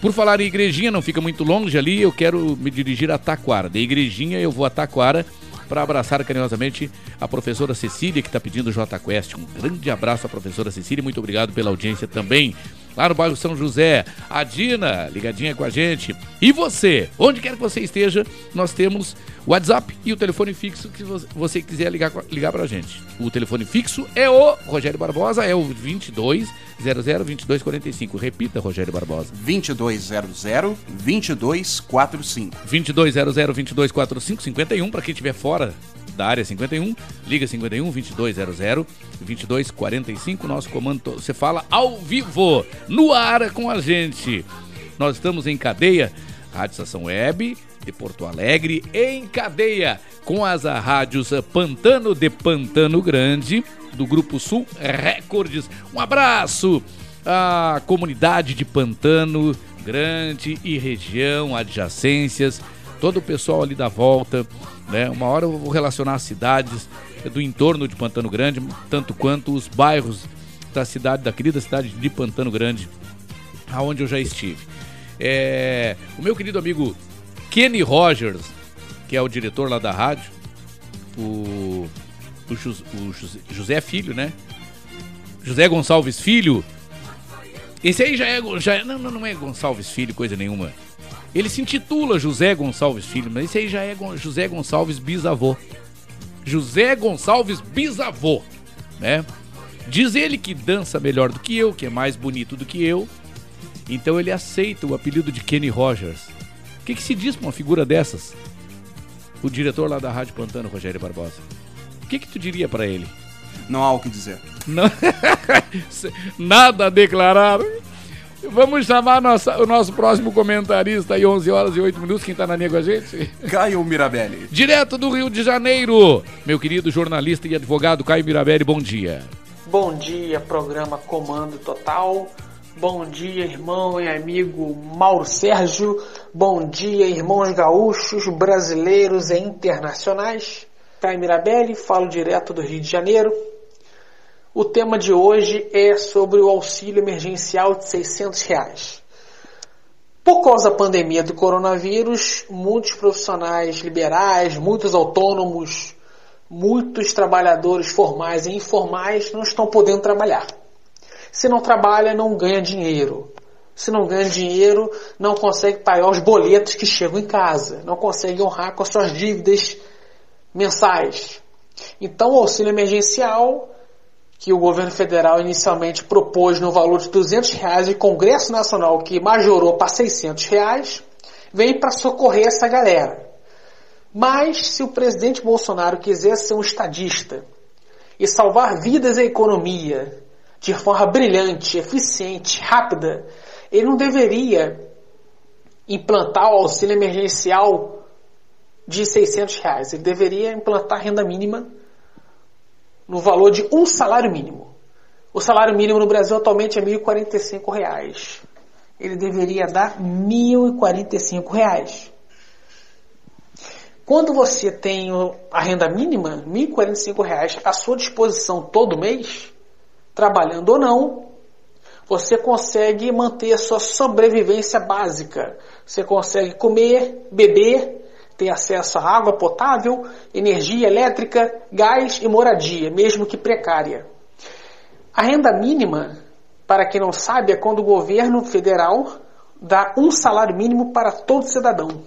Por falar em igrejinha, não fica muito longe ali, eu quero me dirigir a Taquara. Da igrejinha eu vou a Taquara para abraçar carinhosamente a professora Cecília, que está pedindo J Quest. Um grande abraço à professora Cecília, muito obrigado pela audiência também. Lá no bairro São José, a Dina, ligadinha com a gente. E você, onde quer que você esteja, nós temos o WhatsApp e o telefone fixo que você quiser ligar, ligar pra gente. O telefone fixo é o Rogério Barbosa, é o 22 00 2245. Repita, Rogério Barbosa. 2200 2245. 2200 2245 51 para quem estiver fora da área 51, liga 51 2200 2245, nosso comando, você fala ao vivo, no ar com a gente. Nós estamos em cadeia, Rádio Estação Web de Porto Alegre, em cadeia com as rádios Pantano de Pantano Grande, do Grupo Sul Recordes. Um abraço à comunidade de Pantano Grande e região, adjacências, todo o pessoal ali da volta né? Uma hora eu vou relacionar as cidades do entorno de Pantano Grande, tanto quanto os bairros da cidade, da querida cidade de Pantano Grande, aonde eu já estive. É, o meu querido amigo Kenny Rogers, que é o diretor lá da rádio, o, o, José, o José Filho, né? José Gonçalves Filho. Esse aí já é. Já é, não, não é Gonçalves Filho, coisa nenhuma. Ele se intitula José Gonçalves Filho, mas esse aí já é José Gonçalves bisavô. José Gonçalves bisavô, né? Diz ele que dança melhor do que eu, que é mais bonito do que eu. Então ele aceita o apelido de Kenny Rogers. O que, que se diz pra uma figura dessas? O diretor lá da Rádio Pantano, Rogério Barbosa. O que, que tu diria para ele? Não há o que dizer. Não... Nada a declarar. Vamos chamar nossa, o nosso próximo comentarista aí, 11 horas e 8 minutos. Quem tá na linha com a gente? Caio Mirabelli. Direto do Rio de Janeiro, meu querido jornalista e advogado Caio Mirabelli, bom dia. Bom dia, programa Comando Total. Bom dia, irmão e amigo Mauro Sérgio. Bom dia, irmãos gaúchos, brasileiros e internacionais. Caio Mirabelli, falo direto do Rio de Janeiro. O tema de hoje é sobre o auxílio emergencial de 600 reais. Por causa da pandemia do coronavírus, muitos profissionais liberais, muitos autônomos, muitos trabalhadores formais e informais não estão podendo trabalhar. Se não trabalha, não ganha dinheiro. Se não ganha dinheiro, não consegue pagar os boletos que chegam em casa, não consegue honrar com as suas dívidas mensais. Então, o auxílio emergencial que o governo federal inicialmente propôs no valor de 200 reais e o Congresso Nacional que majorou para 600 reais, vem para socorrer essa galera. Mas se o presidente Bolsonaro quiser ser um estadista e salvar vidas e economia de forma brilhante, eficiente, rápida, ele não deveria implantar o auxílio emergencial de 600 reais. Ele deveria implantar renda mínima no valor de um salário mínimo. O salário mínimo no Brasil atualmente é 1.045 reais. Ele deveria dar 1.045 reais. Quando você tem a renda mínima, 1.045 reais, à sua disposição todo mês, trabalhando ou não, você consegue manter a sua sobrevivência básica. Você consegue comer, beber, ter acesso à água potável, energia elétrica, gás e moradia, mesmo que precária. A renda mínima, para quem não sabe, é quando o governo federal dá um salário mínimo para todo cidadão.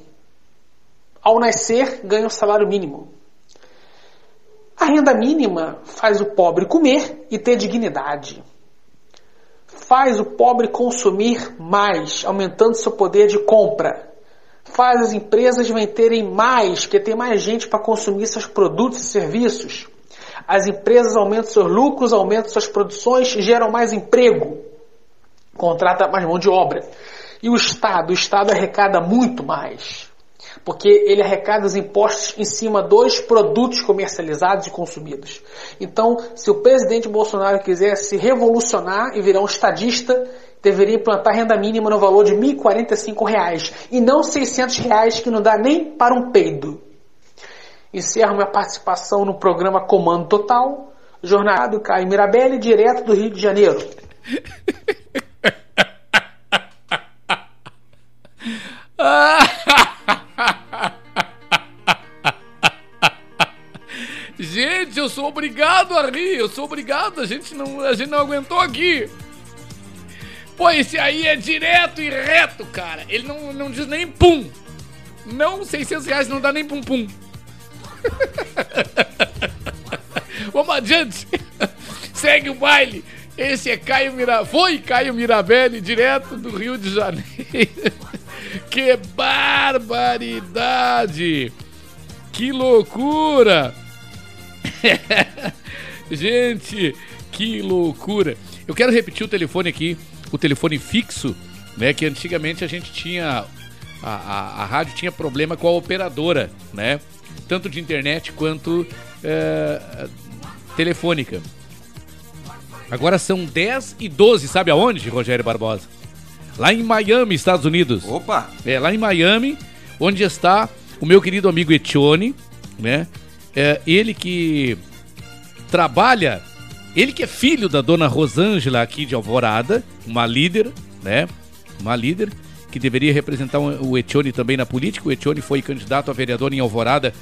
Ao nascer, ganha o salário mínimo. A renda mínima faz o pobre comer e ter dignidade. Faz o pobre consumir mais, aumentando seu poder de compra faz as empresas venderem mais, porque tem mais gente para consumir seus produtos e serviços. As empresas aumentam seus lucros, aumentam suas produções, geram mais emprego, contrata mais mão de obra. E o Estado, o Estado arrecada muito mais, porque ele arrecada os impostos em cima dos produtos comercializados e consumidos. Então, se o presidente Bolsonaro quiser se revolucionar e virar um estadista, deveria implantar renda mínima no valor de R$ 1.045 e não 600 reais que não dá nem para um peido. Encerro minha participação no programa Comando Total, jornalado Caio Mirabelli, direto do Rio de Janeiro. Gente, eu sou obrigado a rir, eu sou obrigado, a gente não, a gente não aguentou aqui. Pô, esse aí é direto e reto, cara. Ele não, não diz nem pum. Não, 600 reais não dá nem pum pum. Vamos adiante. Segue o baile. Esse é Caio Mirabelli. Foi Caio Mirabelli, direto do Rio de Janeiro. que barbaridade! Que loucura! Gente, que loucura! Eu quero repetir o telefone aqui, o telefone fixo, né? Que antigamente a gente tinha. A, a, a rádio tinha problema com a operadora, né? Tanto de internet quanto é, telefônica. Agora são 10 e 12, sabe aonde, Rogério Barbosa? Lá em Miami, Estados Unidos. Opa! É, lá em Miami, onde está o meu querido amigo Etione, né? É, ele que trabalha, ele que é filho da dona Rosângela aqui de Alvorada, uma líder, né? Uma líder que deveria representar o Etione também na política. O Etione foi candidato a vereador em Alvorada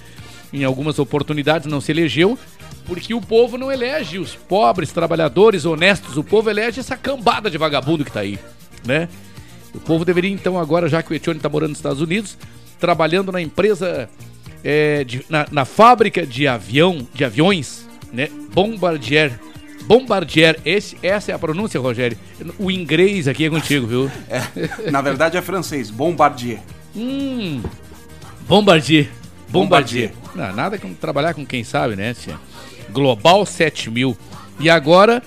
em algumas oportunidades, não se elegeu, porque o povo não elege os pobres, trabalhadores, honestos, o povo elege essa cambada de vagabundo que tá aí, né? O povo deveria então agora, já que o Etione está morando nos Estados Unidos, trabalhando na empresa, é, de, na, na, fábrica de avião, de aviões, né? Bombardier. Bombardier, esse, essa é a pronúncia, Rogério. O inglês aqui é contigo, viu? É, na verdade é francês, Bombardier. Hum, Bombardier. Bombardier. Não, nada como trabalhar com quem sabe, né, tia? Global 7000. E agora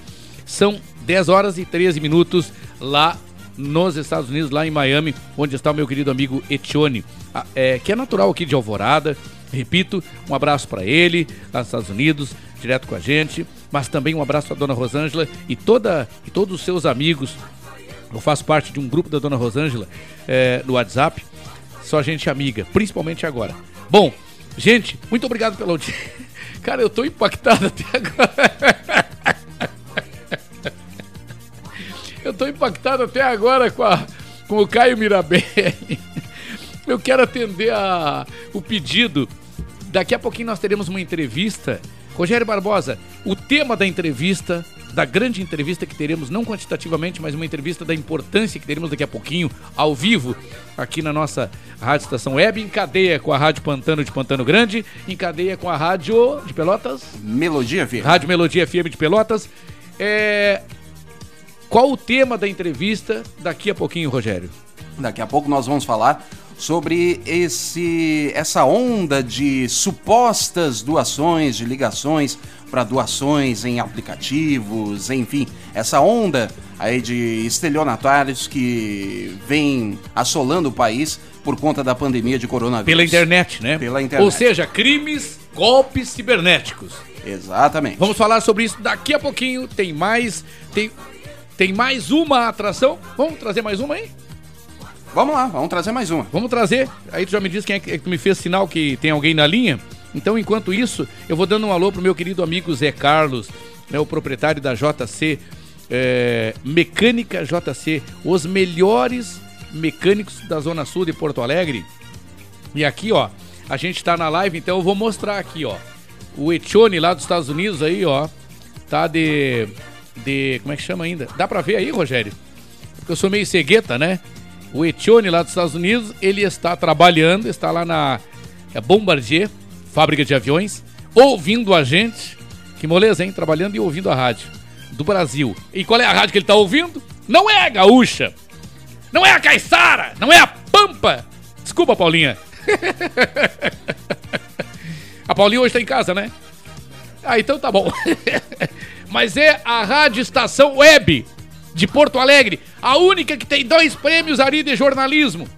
são 10 horas e 13 minutos lá nos Estados Unidos, lá em Miami, onde está o meu querido amigo Etione, é, que é natural aqui de Alvorada. Repito, um abraço para ele, lá nos Estados Unidos, direto com a gente, mas também um abraço para dona Rosângela e, toda, e todos os seus amigos. Eu faço parte de um grupo da dona Rosângela é, no WhatsApp, só gente amiga, principalmente agora. Bom, gente, muito obrigado pela audiência. Cara, eu tô impactado até agora. Eu tô impactado até agora com, a, com o Caio Mirabelli. Eu quero atender a, o pedido. Daqui a pouquinho nós teremos uma entrevista. Rogério Barbosa, o tema da entrevista, da grande entrevista que teremos, não quantitativamente, mas uma entrevista da importância que teremos daqui a pouquinho, ao vivo, aqui na nossa Rádio Estação Web, em cadeia com a Rádio Pantano de Pantano Grande, em cadeia com a Rádio de Pelotas. Melodia FM. Rádio Melodia FM de Pelotas. É, qual o tema da entrevista daqui a pouquinho, Rogério? Daqui a pouco nós vamos falar sobre esse essa onda de supostas doações, de ligações para doações em aplicativos, enfim, essa onda aí de estelionatários que vem assolando o país por conta da pandemia de coronavírus. Pela internet, né? Pela internet. Ou seja, crimes, golpes cibernéticos. Exatamente. Vamos falar sobre isso daqui a pouquinho. Tem mais, tem tem mais uma atração. Vamos trazer mais uma aí? Vamos lá, vamos trazer mais uma. Vamos trazer. Aí tu já me disse quem é que me fez sinal que tem alguém na linha. Então, enquanto isso, eu vou dando um alô pro meu querido amigo Zé Carlos, né, o proprietário da JC é, Mecânica JC, os melhores mecânicos da Zona Sul de Porto Alegre. E aqui, ó, a gente tá na live, então eu vou mostrar aqui, ó. O Etione lá dos Estados Unidos aí, ó, tá de de. Como é que chama ainda? Dá pra ver aí, Rogério? Porque eu sou meio cegueta, né? O Etione lá dos Estados Unidos, ele está trabalhando, está lá na é Bombardier, fábrica de aviões, ouvindo a gente. Que moleza, hein? Trabalhando e ouvindo a rádio do Brasil. E qual é a rádio que ele está ouvindo? Não é a Gaúcha. Não é a Caiçara. Não é a Pampa. Desculpa, Paulinha. a Paulinha hoje está em casa, né? Ah, então tá bom. Mas é a Rádio Estação Web de Porto Alegre, a única que tem dois prêmios ali de jornalismo.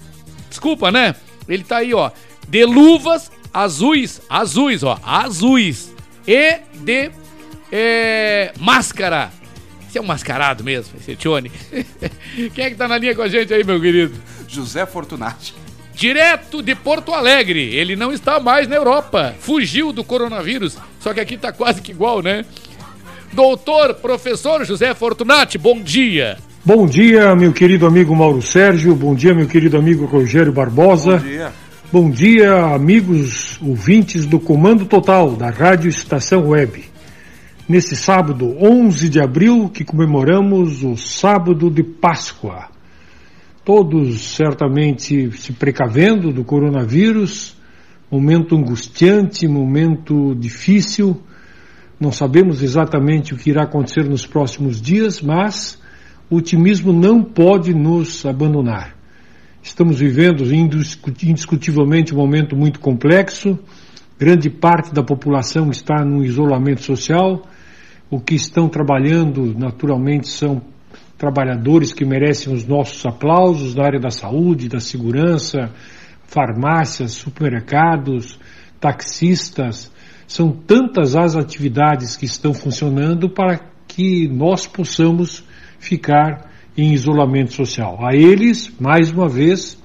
Desculpa, né? Ele tá aí, ó, de luvas azuis, azuis, ó, azuis e de é, máscara. Você é um mascarado mesmo, esse Tione. Quem é que tá na linha com a gente aí, meu querido? José Fortunati. Direto de Porto Alegre. Ele não está mais na Europa. Fugiu do coronavírus. Só que aqui tá quase que igual, né? Doutor, professor José Fortunati, bom dia. Bom dia, meu querido amigo Mauro Sérgio. Bom dia, meu querido amigo Rogério Barbosa. Bom dia. Bom dia, amigos ouvintes do Comando Total da Rádio Estação Web. Nesse sábado, 11 de abril, que comemoramos o sábado de Páscoa. Todos certamente se precavendo do coronavírus, momento angustiante, momento difícil. Não sabemos exatamente o que irá acontecer nos próximos dias, mas o otimismo não pode nos abandonar. Estamos vivendo indiscutivelmente um momento muito complexo. Grande parte da população está no isolamento social. O que estão trabalhando, naturalmente, são trabalhadores que merecem os nossos aplausos na área da saúde, da segurança, farmácias, supermercados, taxistas. São tantas as atividades que estão funcionando para que nós possamos ficar em isolamento social. A eles, mais uma vez,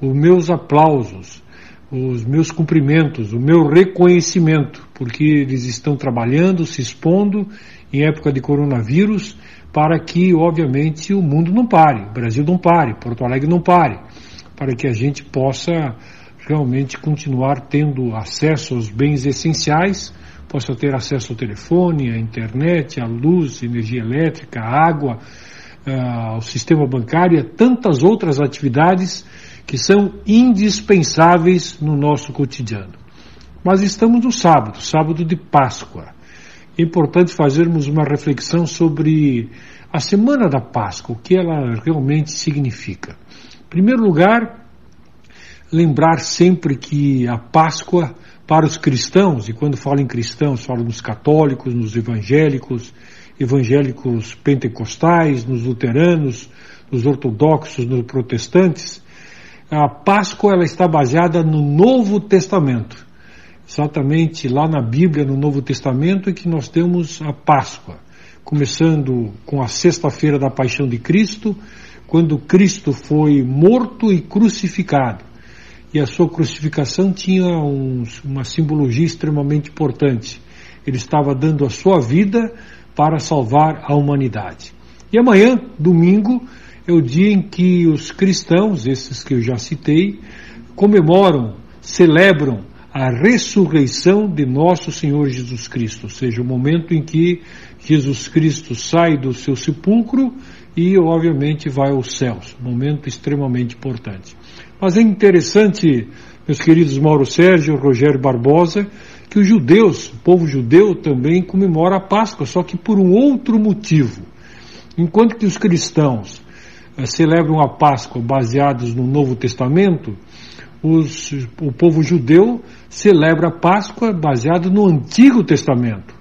os meus aplausos, os meus cumprimentos, o meu reconhecimento, porque eles estão trabalhando, se expondo em época de coronavírus, para que, obviamente, o mundo não pare, o Brasil não pare, Porto Alegre não pare, para que a gente possa realmente continuar tendo acesso aos bens essenciais, possa ter acesso ao telefone, à internet, à luz, energia elétrica, água, ao sistema bancário e a tantas outras atividades que são indispensáveis no nosso cotidiano. Mas estamos no sábado, sábado de Páscoa. É importante fazermos uma reflexão sobre a semana da Páscoa, o que ela realmente significa. Em primeiro lugar, lembrar sempre que a Páscoa para os cristãos, e quando falo em cristãos, falo nos católicos, nos evangélicos, evangélicos pentecostais, nos luteranos, nos ortodoxos, nos protestantes, a Páscoa ela está baseada no Novo Testamento. Exatamente lá na Bíblia, no Novo Testamento, é que nós temos a Páscoa, começando com a sexta-feira da Paixão de Cristo, quando Cristo foi morto e crucificado. E a sua crucificação tinha um, uma simbologia extremamente importante. Ele estava dando a sua vida para salvar a humanidade. E amanhã, domingo, é o dia em que os cristãos, esses que eu já citei, comemoram, celebram a ressurreição de nosso Senhor Jesus Cristo, ou seja, o momento em que Jesus Cristo sai do seu sepulcro e, obviamente, vai aos céus. Momento extremamente importante. Mas é interessante, meus queridos Mauro Sérgio, Rogério Barbosa, que os judeus, o povo judeu também comemora a Páscoa, só que por um outro motivo. Enquanto que os cristãos eh, celebram a Páscoa baseados no Novo Testamento, os, o povo judeu celebra a Páscoa baseado no Antigo Testamento,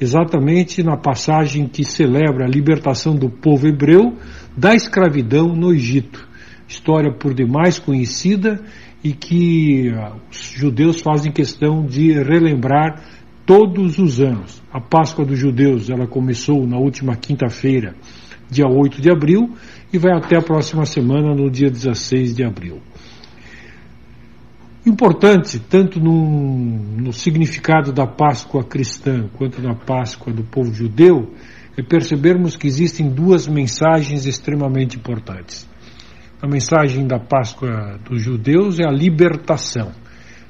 exatamente na passagem que celebra a libertação do povo hebreu da escravidão no Egito. História por demais conhecida e que ah, os judeus fazem questão de relembrar todos os anos. A Páscoa dos judeus ela começou na última quinta-feira, dia 8 de abril, e vai até a próxima semana, no dia 16 de abril. Importante, tanto no, no significado da Páscoa cristã quanto na Páscoa do povo judeu, é percebermos que existem duas mensagens extremamente importantes. A mensagem da Páscoa dos judeus é a libertação.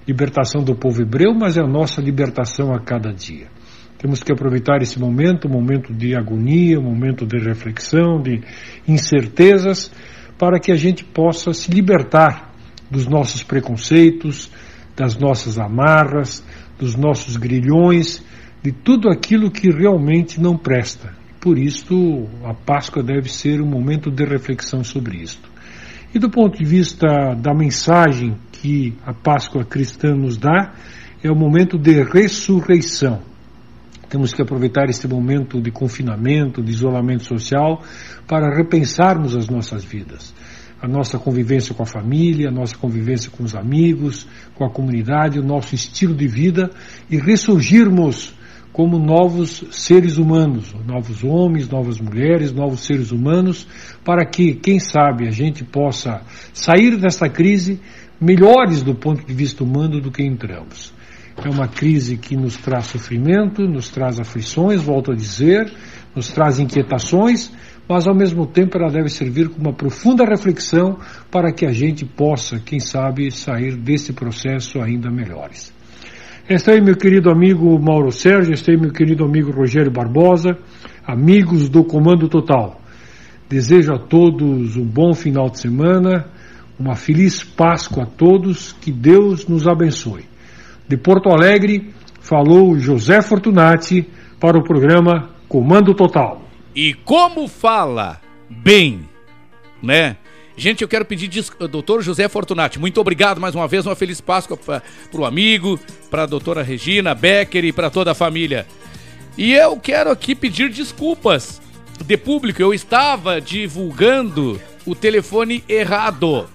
Libertação do povo hebreu, mas é a nossa libertação a cada dia. Temos que aproveitar esse momento, momento de agonia, momento de reflexão, de incertezas, para que a gente possa se libertar dos nossos preconceitos, das nossas amarras, dos nossos grilhões, de tudo aquilo que realmente não presta. Por isso, a Páscoa deve ser um momento de reflexão sobre isto. E do ponto de vista da mensagem que a Páscoa cristã nos dá, é o momento de ressurreição. Temos que aproveitar este momento de confinamento, de isolamento social, para repensarmos as nossas vidas. A nossa convivência com a família, a nossa convivência com os amigos, com a comunidade, o nosso estilo de vida e ressurgirmos como novos seres humanos, novos homens, novas mulheres, novos seres humanos, para que, quem sabe, a gente possa sair desta crise melhores do ponto de vista humano do que entramos. É uma crise que nos traz sofrimento, nos traz aflições, volto a dizer, nos traz inquietações, mas ao mesmo tempo ela deve servir como uma profunda reflexão para que a gente possa, quem sabe, sair desse processo ainda melhores. Está aí meu querido amigo Mauro Sérgio, está aí meu querido amigo Rogério Barbosa, amigos do Comando Total. Desejo a todos um bom final de semana, uma feliz Páscoa a todos, que Deus nos abençoe. De Porto Alegre, falou José Fortunati para o programa Comando Total. E como fala bem, né? Gente, eu quero pedir, doutor José Fortunati, muito obrigado mais uma vez, uma feliz Páscoa para o amigo, para a doutora Regina Becker e para toda a família. E eu quero aqui pedir desculpas de público, eu estava divulgando o telefone errado,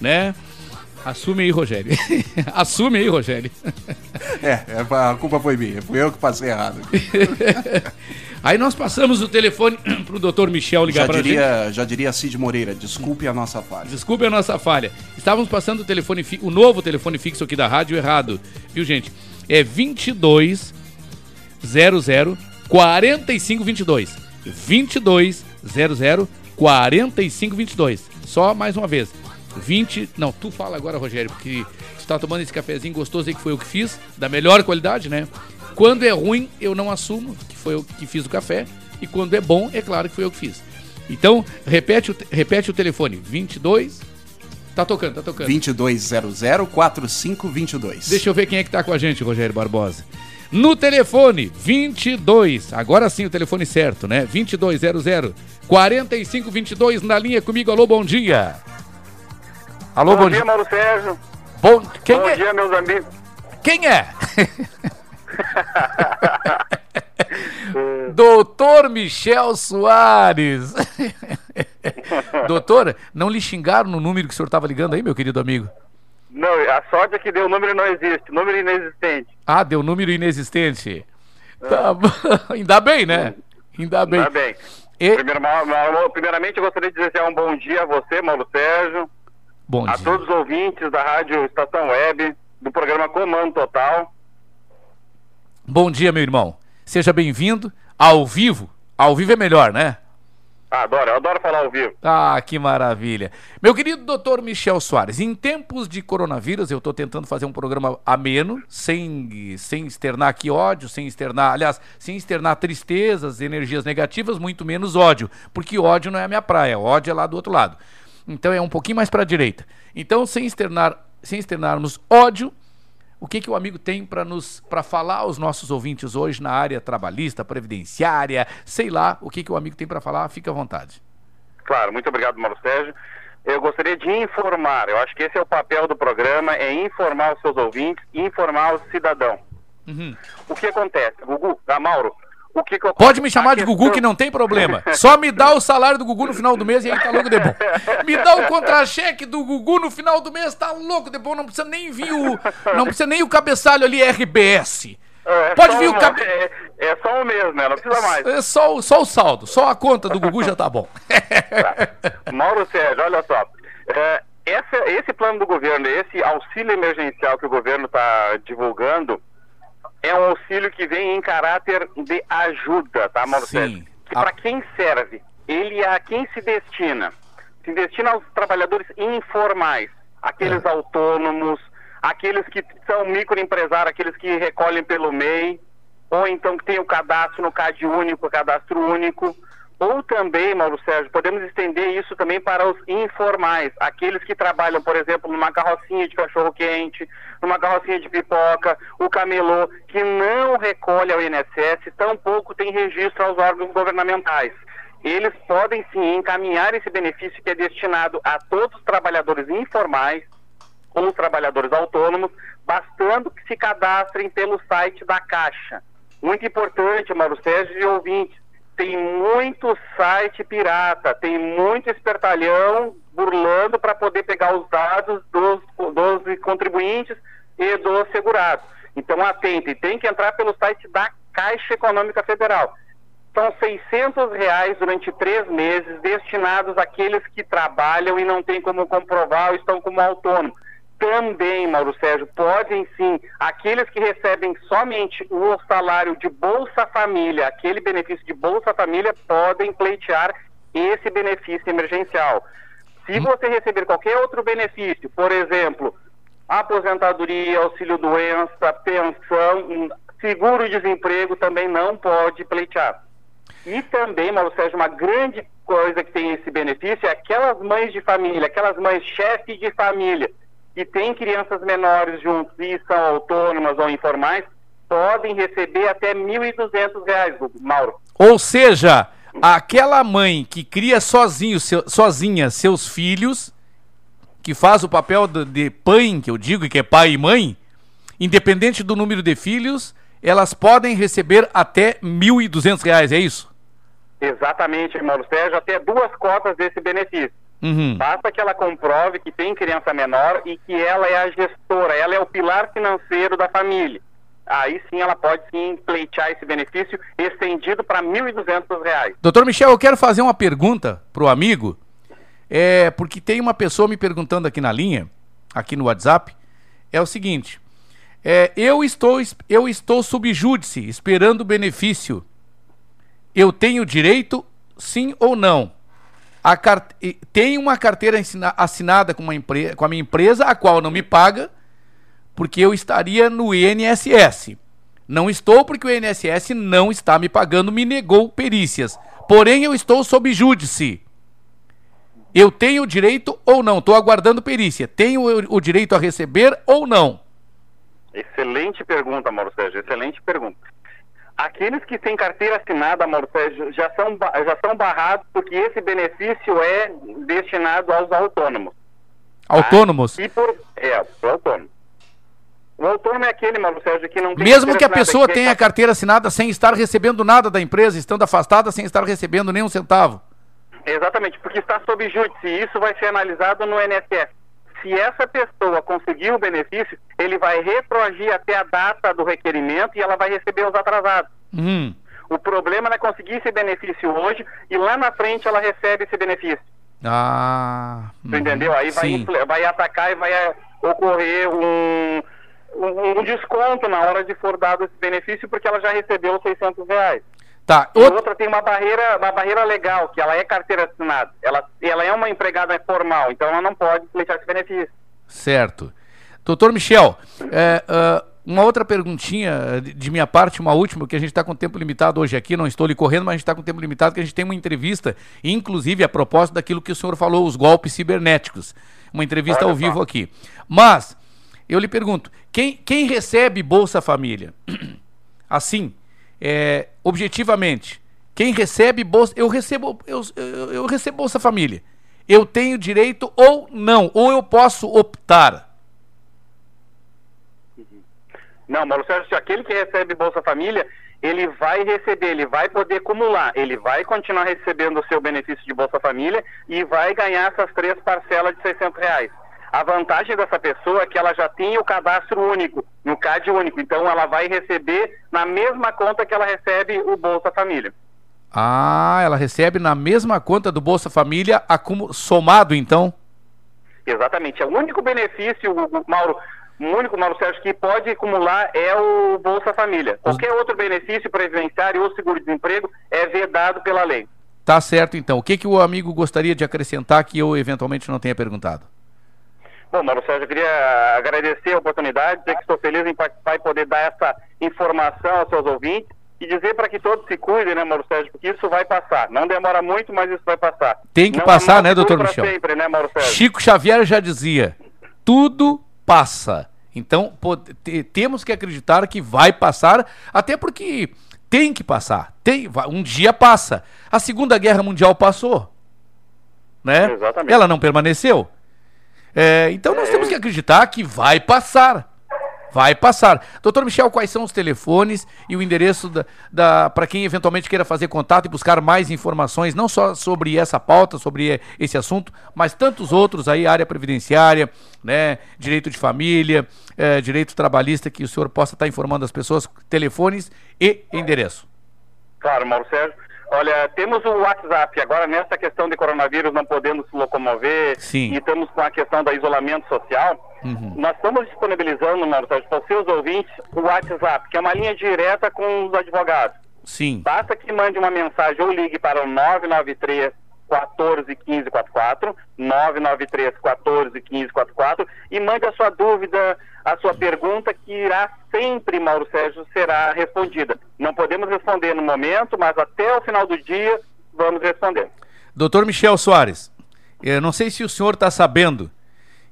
né? Assume aí, Rogério. Assume aí, Rogério. É, é, a culpa foi minha. Fui eu que passei errado. aí nós passamos o telefone pro doutor Michel ligar diria, gente. Já diria Cid Moreira, desculpe a nossa falha. Desculpe a nossa falha. Estávamos passando o telefone o novo telefone fixo aqui da rádio errado. Viu, gente? É 22 00 4522. 22 00 4522. Só mais uma vez. 20. Não, tu fala agora, Rogério, porque tu tá tomando esse cafezinho gostoso aí que foi eu que fiz, da melhor qualidade, né? Quando é ruim, eu não assumo que foi eu que fiz o café. E quando é bom, é claro que foi eu que fiz. Então, repete o, repete o telefone: 22. Tá tocando, tá tocando. 2200-4522. Deixa eu ver quem é que tá com a gente, Rogério Barbosa. No telefone 22, agora sim o telefone certo, né? 2200 4522 na linha comigo. Alô, bom dia. Alô, bom, bom dia, dia. Mauro Sérgio. Bom, quem bom é? dia, meus amigos. Quem é? Doutor Michel Soares. Doutor, não lhe xingaram no número que o senhor estava ligando aí, meu querido amigo? Não, a sorte é que deu número não existe, número inexistente. Ah, deu número inexistente. Tá. Ainda bem, né? Ainda bem. Tá bem. E- Primeiro, primeiramente, eu gostaria de desejar um bom dia a você, Mauro Sérgio. Bom a dia. todos os ouvintes da Rádio Estação Web, do programa Comando Total. Bom dia, meu irmão. Seja bem-vindo ao vivo. Ao vivo é melhor, né? Ah, adoro, eu adoro falar ao vivo. Ah, que maravilha. Meu querido doutor Michel Soares, em tempos de coronavírus, eu estou tentando fazer um programa ameno, sem, sem externar aqui ódio, sem externar, aliás, sem externar tristezas, energias negativas, muito menos ódio, porque ódio não é a minha praia, ódio é lá do outro lado. Então é um pouquinho mais para a direita. Então, sem externar, sem externarmos ódio, o que, que o amigo tem para nos para falar aos nossos ouvintes hoje na área trabalhista, previdenciária, sei lá, o que, que o amigo tem para falar, fica à vontade. Claro, muito obrigado, Mauro Sérgio. Eu gostaria de informar, eu acho que esse é o papel do programa, é informar os seus ouvintes e informar o cidadão. Uhum. O que acontece? Gugu, ah, Mauro, o que, que ocorre? Pode me chamar de Gugu que não tem problema. Só me dá o salário do Gugu no final do mês e aí tá louco de bom. Me dá o contra-cheque do Gugu no final do mês, tá louco de bom. Não precisa nem vir o. Não precisa nem o cabeçalho ali RBS. É, Pode só vir o cabe... é, é só o mesmo, né? Não precisa mais. É só, o- só o saldo, só a conta do Gugu já tá bom. Mauro Sérgio, olha só. É, essa- esse plano do governo, esse auxílio emergencial que o governo está divulgando, é um auxílio que vem em caráter de ajuda, tá, Mauro Sim. Sérgio? Que para quem serve? Ele é a quem se destina? Se destina aos trabalhadores informais, aqueles autônomos, aqueles que são microempresários, aqueles que recolhem pelo MEI, ou então que tem o cadastro no CAD único, cadastro único, ou também, Mauro Sérgio, podemos estender isso também para os informais, aqueles que trabalham, por exemplo, numa carrocinha de cachorro-quente, numa carrocinha de pipoca, o camelô, que não recolhe ao INSS, tampouco tem registro aos órgãos governamentais. Eles podem sim encaminhar esse benefício que é destinado a todos os trabalhadores informais, ou os trabalhadores autônomos, bastando que se cadastrem pelo site da Caixa. Muito importante, Mauro Sérgio e ouvintes, tem muito site pirata, tem muito espertalhão burlando para poder pegar os dados dos, dos contribuintes e dos segurados. Então, atentem, tem que entrar pelo site da Caixa Econômica Federal. São 600 reais durante três meses destinados àqueles que trabalham e não têm como comprovar ou estão como autônomos. também, Mauro Sérgio, podem sim, aqueles que recebem somente o salário de Bolsa Família, aquele benefício de Bolsa Família, podem pleitear esse benefício emergencial. Se você receber qualquer outro benefício, por exemplo, aposentadoria, auxílio doença, pensão, seguro-desemprego, também não pode pleitear. E também, Mauro Sérgio, uma grande coisa que tem esse benefício é aquelas mães de família, aquelas mães chefes de família, que têm crianças menores juntos e são autônomas ou informais, podem receber até R$ 1.200, Mauro. Ou seja, aquela mãe que cria sozinho, seu, sozinha seus filhos, que faz o papel de, de pai, que eu digo, que é pai e mãe, independente do número de filhos, elas podem receber até R$ 1.200, é isso? Exatamente, Mauro Sérgio, até duas cotas desse benefício. Uhum. Basta que ela comprove que tem criança menor e que ela é a gestora, ela é o pilar financeiro da família. Aí sim ela pode sim pleitear esse benefício estendido para R$ 1.200. Doutor Michel, eu quero fazer uma pergunta pro amigo, é, porque tem uma pessoa me perguntando aqui na linha, aqui no WhatsApp, é o seguinte, é, eu, estou, eu estou subjúdice, esperando o benefício, eu tenho direito, sim ou não? A cart... Tem uma carteira assinada com, uma empre... com a minha empresa, a qual não me paga, porque eu estaria no INSS. Não estou porque o INSS não está me pagando, me negou perícias. Porém, eu estou sob júdice. Eu tenho direito ou não? Estou aguardando perícia. Tenho o direito a receber ou não? Excelente pergunta, Mauro Sérgio. Excelente pergunta. Aqueles que têm carteira assinada, Mauro Sérgio, já são, já são barrados porque esse benefício é destinado aos autônomos. Autônomos? Tá? E por, é, o autônomo. O autônomo é aquele, Mauro Sérgio, que não tem Mesmo que a pessoa que tenha a carteira assinada sem estar recebendo nada da empresa, estando afastada sem estar recebendo nem um centavo. Exatamente, porque está sob júdice e isso vai ser analisado no INSS. Se essa pessoa conseguir o benefício, ele vai retroagir até a data do requerimento e ela vai receber os atrasados. Hum. O problema é conseguir esse benefício hoje e lá na frente ela recebe esse benefício. Ah. Tu entendeu? Aí vai, vai atacar e vai eh, ocorrer um, um, um desconto na hora de for dado esse benefício porque ela já recebeu os 600 reais. Tá. E outra tem uma barreira, uma barreira legal, que ela é carteira assinada. Ela, ela é uma empregada formal, então ela não pode pleitear esse benefício. Certo. Doutor Michel, é, ah, uma outra perguntinha eh, de- de minha parte, uma última, que a gente está com tempo limitado hoje aqui, não estou lhe correndo, mas a gente está com tempo limitado, que a gente tem uma entrevista, inclusive a propósito daquilo que o senhor falou, os golpes cibernéticos. Uma entrevista Olha ao só. vivo aqui. Mas, eu lhe pergunto, quem, quem recebe Bolsa Família? Assim, é, objetivamente, quem recebe Bolsa. Eu recebo, eu, eu, eu recebo Bolsa Família. Eu tenho direito ou não, ou eu posso optar. Não, Mauro Sérgio, aquele que recebe Bolsa Família, ele vai receber, ele vai poder acumular, ele vai continuar recebendo o seu benefício de Bolsa Família e vai ganhar essas três parcelas de 600 reais. A vantagem dessa pessoa é que ela já tem o cadastro único, no CAD único, então ela vai receber na mesma conta que ela recebe o Bolsa Família. Ah, ela recebe na mesma conta do Bolsa Família, somado então? Exatamente. É o único benefício, Mauro, o único, Mauro Sérgio, que pode acumular é o Bolsa Família. Qualquer outro benefício previdenciário ou seguro-desemprego é vedado pela lei. Tá certo então. O que, que o amigo gostaria de acrescentar que eu eventualmente não tenha perguntado? Bom, Mauro Sérgio, eu queria agradecer a oportunidade, dizer que estou feliz em participar e poder dar essa informação aos seus ouvintes e dizer para que todos se cuidem, né, Mauro Sérgio, porque isso vai passar. Não demora muito, mas isso vai passar. Tem que Não passar, né, doutor Michel? sempre, né, Mauro Sérgio? Chico Xavier já dizia: tudo passa. Então, temos que acreditar que vai passar, até porque tem que passar. Tem, um dia passa. A Segunda Guerra Mundial passou. Né? Exatamente. Ela não permaneceu. É, então nós temos que acreditar que vai passar. Vai passar. Doutor Michel, quais são os telefones e o endereço da, da para quem eventualmente queira fazer contato e buscar mais informações, não só sobre essa pauta, sobre esse assunto, mas tantos outros aí, área previdenciária, né, direito de família, eh, direito trabalhista, que o senhor possa estar informando as pessoas, telefones e endereço. Claro, Mauro Sérgio. Olha, temos o WhatsApp. Agora, nessa questão de coronavírus, não podendo se locomover Sim. e estamos com a questão do isolamento social, Uhum. nós estamos disponibilizando, Marcelo, para os seus ouvintes, o WhatsApp, que é uma linha direta com os advogados. Sim. Basta que mande uma mensagem ou ligue para o 993 14 15 44, 993 14 15 44 e mande a sua dúvida, a sua pergunta que irá sempre, Mauro Sérgio, será respondida. Não podemos responder no momento, mas até o final do dia vamos responder. Doutor Michel Soares, eu não sei se o senhor está sabendo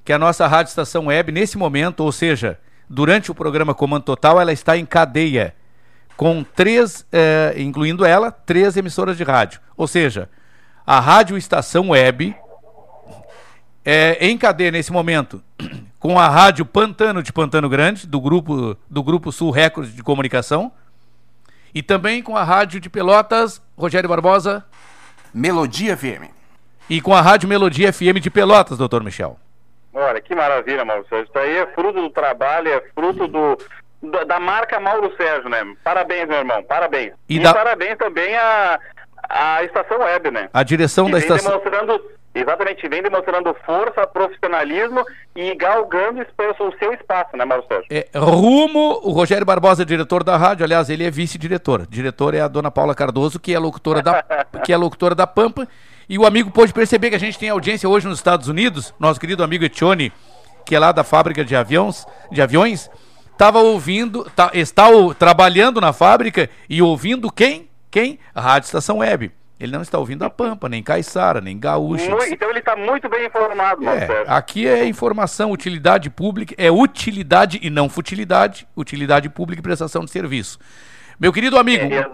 que a nossa Rádio Estação Web, nesse momento, ou seja, durante o programa Comando Total, ela está em cadeia com três, eh, incluindo ela, três emissoras de rádio. Ou seja, a Rádio Estação Web é em cadeia nesse momento com a Rádio Pantano de Pantano Grande, do grupo, do grupo Sul Records de Comunicação, e também com a Rádio de Pelotas, Rogério Barbosa. Melodia FM. E com a Rádio Melodia FM de Pelotas, doutor Michel. Olha, que maravilha, Mauro Sérgio. Isso aí é fruto do trabalho, é fruto do, da, da marca Mauro Sérgio, né? Parabéns, meu irmão, parabéns. E E, da- parabéns também à a, estação web, né? A direção da estação. demonstrando, exatamente, vem demonstrando força, profissionalismo e galgando espaço- o seu espaço, né, Mauro Sérgio? É, rumo, o Rogério Barbosa é diretor da rádio, aliás, ele é vice-diretor. Diretor é a dona Paula Cardoso, que é locutora da, que é locutora da Pampa. E o amigo pôde perceber que a gente tem audiência hoje nos Estados Unidos. Nosso querido amigo Etione, que é lá da fábrica de aviões, de aviões, estava ouvindo, tá, está o- trabalhando na fábrica e ouvindo quem? Quem? A Rádio Estação Web. Ele não está ouvindo a Pampa, nem Caiçara, nem Gaúcha. Então ele está muito bem informado, É, aqui é informação, utilidade pública, é utilidade e não futilidade, utilidade pública e prestação de serviço. Meu querido amigo, É,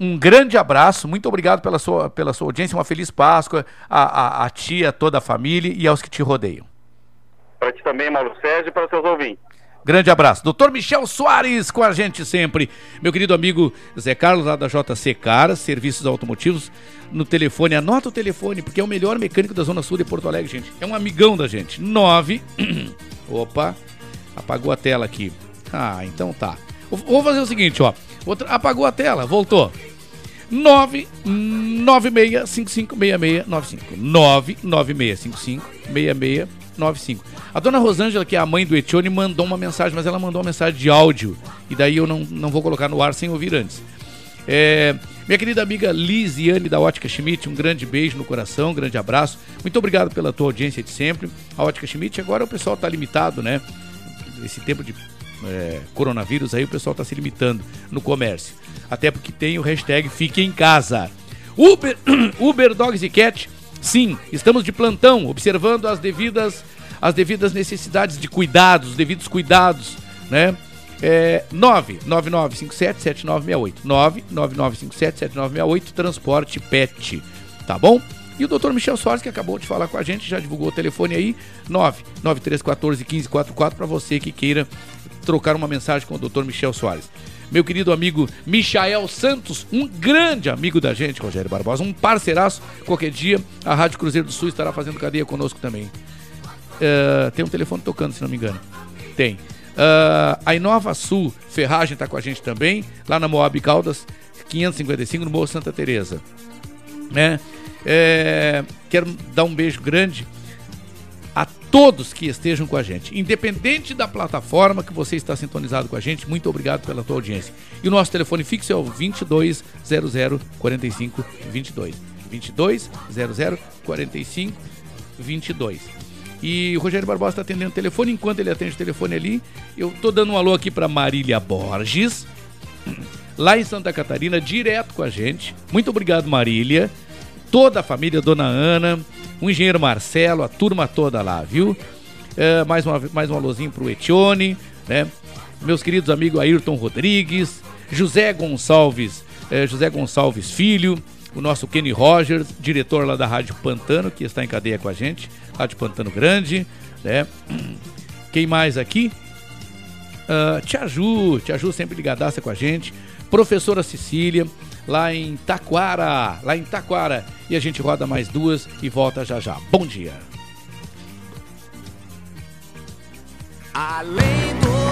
um grande abraço, muito obrigado pela sua, pela sua audiência, uma feliz Páscoa a, a, a ti, a toda a família e aos que te rodeiam. Para ti também, Mauro Sérgio, e para os seus ouvintes. Grande abraço. Doutor Michel Soares com a gente sempre. Meu querido amigo Zé Carlos, lá da JC Caras, Serviços Automotivos, no telefone. Anota o telefone, porque é o melhor mecânico da Zona Sul de Porto Alegre, gente. É um amigão da gente. 9. Opa, apagou a tela aqui. Ah, então tá. Vou- Vou fazer o seguinte, ó. Outra- Apagou a tela, voltou. 996556695. 996556695. A dona Rosângela, que é a mãe do Etione, mandou uma mensagem, mas ela mandou uma mensagem de áudio. E daí eu não, não vou colocar no ar sem ouvir antes. É, minha querida amiga Lisiane da Ótica Schmidt, um grande beijo no coração, um grande abraço. Muito obrigado pela tua audiência de sempre. A Ótica Schmidt, agora o pessoal está limitado, né? Esse tempo de é, coronavírus aí, o pessoal está se limitando no comércio. Até porque tem o hashtag Fique em Casa. Uber, Uber Dogs e Cat, sim, estamos de plantão, observando as devidas, as devidas necessidades de cuidados, os devidos cuidados, né? É, 999577968. 999577968, transporte pet. Tá bom? E o Dr. Michel Soares, que acabou de falar com a gente, já divulgou o telefone aí, 993141544, para você que queira trocar uma mensagem com o Dr. Michel Soares. Meu querido amigo Michael Santos, um grande amigo da gente, Rogério Barbosa, um parceiraço. Qualquer dia, a Rádio Cruzeiro do Sul estará fazendo cadeia conosco também. É, tem um telefone tocando, se não me engano. Tem. Uh, a Inova Sul Ferragem está com a gente também, lá na Moab Caldas, 555, no Morro Santa Teresa. Né? É, quero dar um beijo grande todos que estejam com a gente. Independente da plataforma que você está sintonizado com a gente, muito obrigado pela tua audiência. E o nosso telefone fixo é o 2200 45 22. 2200 45 22. E o Rogério Barbosa está atendendo o telefone. Enquanto ele atende o telefone ali, eu tô dando um alô aqui para Marília Borges, lá em Santa Catarina, direto com a gente. Muito obrigado, Marília. Toda a família, Dona Ana, o engenheiro Marcelo, a turma toda lá, viu? É, mais, uma, mais um alôzinho pro Etione, né? Meus queridos amigos Ayrton Rodrigues, José Gonçalves, é, José Gonçalves Filho, o nosso Kenny Rogers, diretor lá da Rádio Pantano, que está em cadeia com a gente, Rádio Pantano Grande, né? Quem mais aqui? Uh, Tia Ju, Tia Ju sempre ligadaça com a gente. Professora Cecília, lá em Taquara, lá em Taquara. E a gente roda mais duas e volta já já. Bom dia. Além do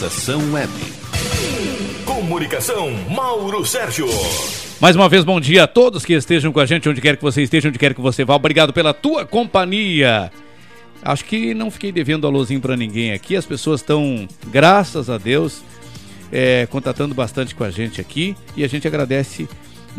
Estação Web. Comunicação, Mauro Sérgio. Mais uma vez, bom dia a todos que estejam com a gente, onde quer que você esteja, onde quer que você vá. Obrigado pela tua companhia. Acho que não fiquei devendo alôzinho para ninguém aqui. As pessoas estão, graças a Deus, é, contatando bastante com a gente aqui e a gente agradece,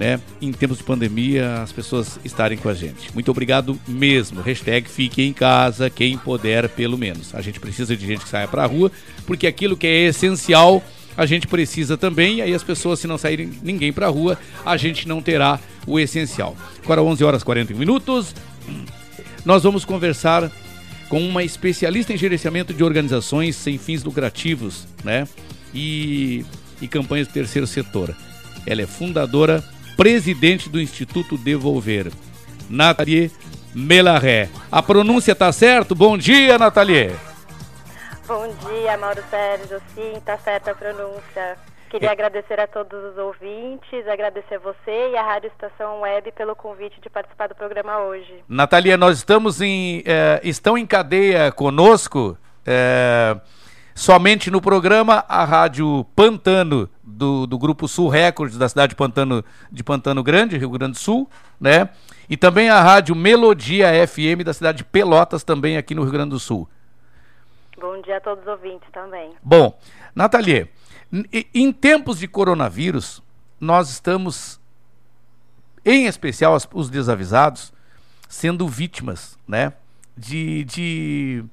né, em tempos de pandemia, as pessoas estarem com a gente. Muito obrigado mesmo. Hashtag fique em casa, quem puder, pelo menos. A gente precisa de gente que saia para a rua, porque aquilo que é essencial a gente precisa também, e aí as pessoas, se não saírem ninguém para a rua, a gente não terá o essencial. Agora, 11 horas e 41 minutos, nós vamos conversar com uma especialista em gerenciamento de organizações sem fins lucrativos, né? E, e campanhas do terceiro setor. Ela é fundadora, presidente do Instituto Devolver. Nathalie Melarré. A pronúncia tá certo? Bom dia, Nathalie. Bom dia, Mauro Sérgio. Sim, tá certa a pronúncia. Queria É. agradecer a todos os ouvintes, agradecer você e a Rádio Estação Web pelo convite de participar do programa hoje. Natalia, nós estamos em. eh, estão em cadeia conosco. eh, somente no programa a Rádio Pantano, do, do Grupo Sul Records, da cidade de Pantano, de Pantano Grande, Rio Grande do Sul, né? E também a Rádio Melodia FM da cidade de Pelotas, também aqui no Rio Grande do Sul. Bom dia a todos os ouvintes também. Bom, Nathalie, em tempos de coronavírus, nós estamos, em especial os desavisados, sendo vítimas, né? De, de,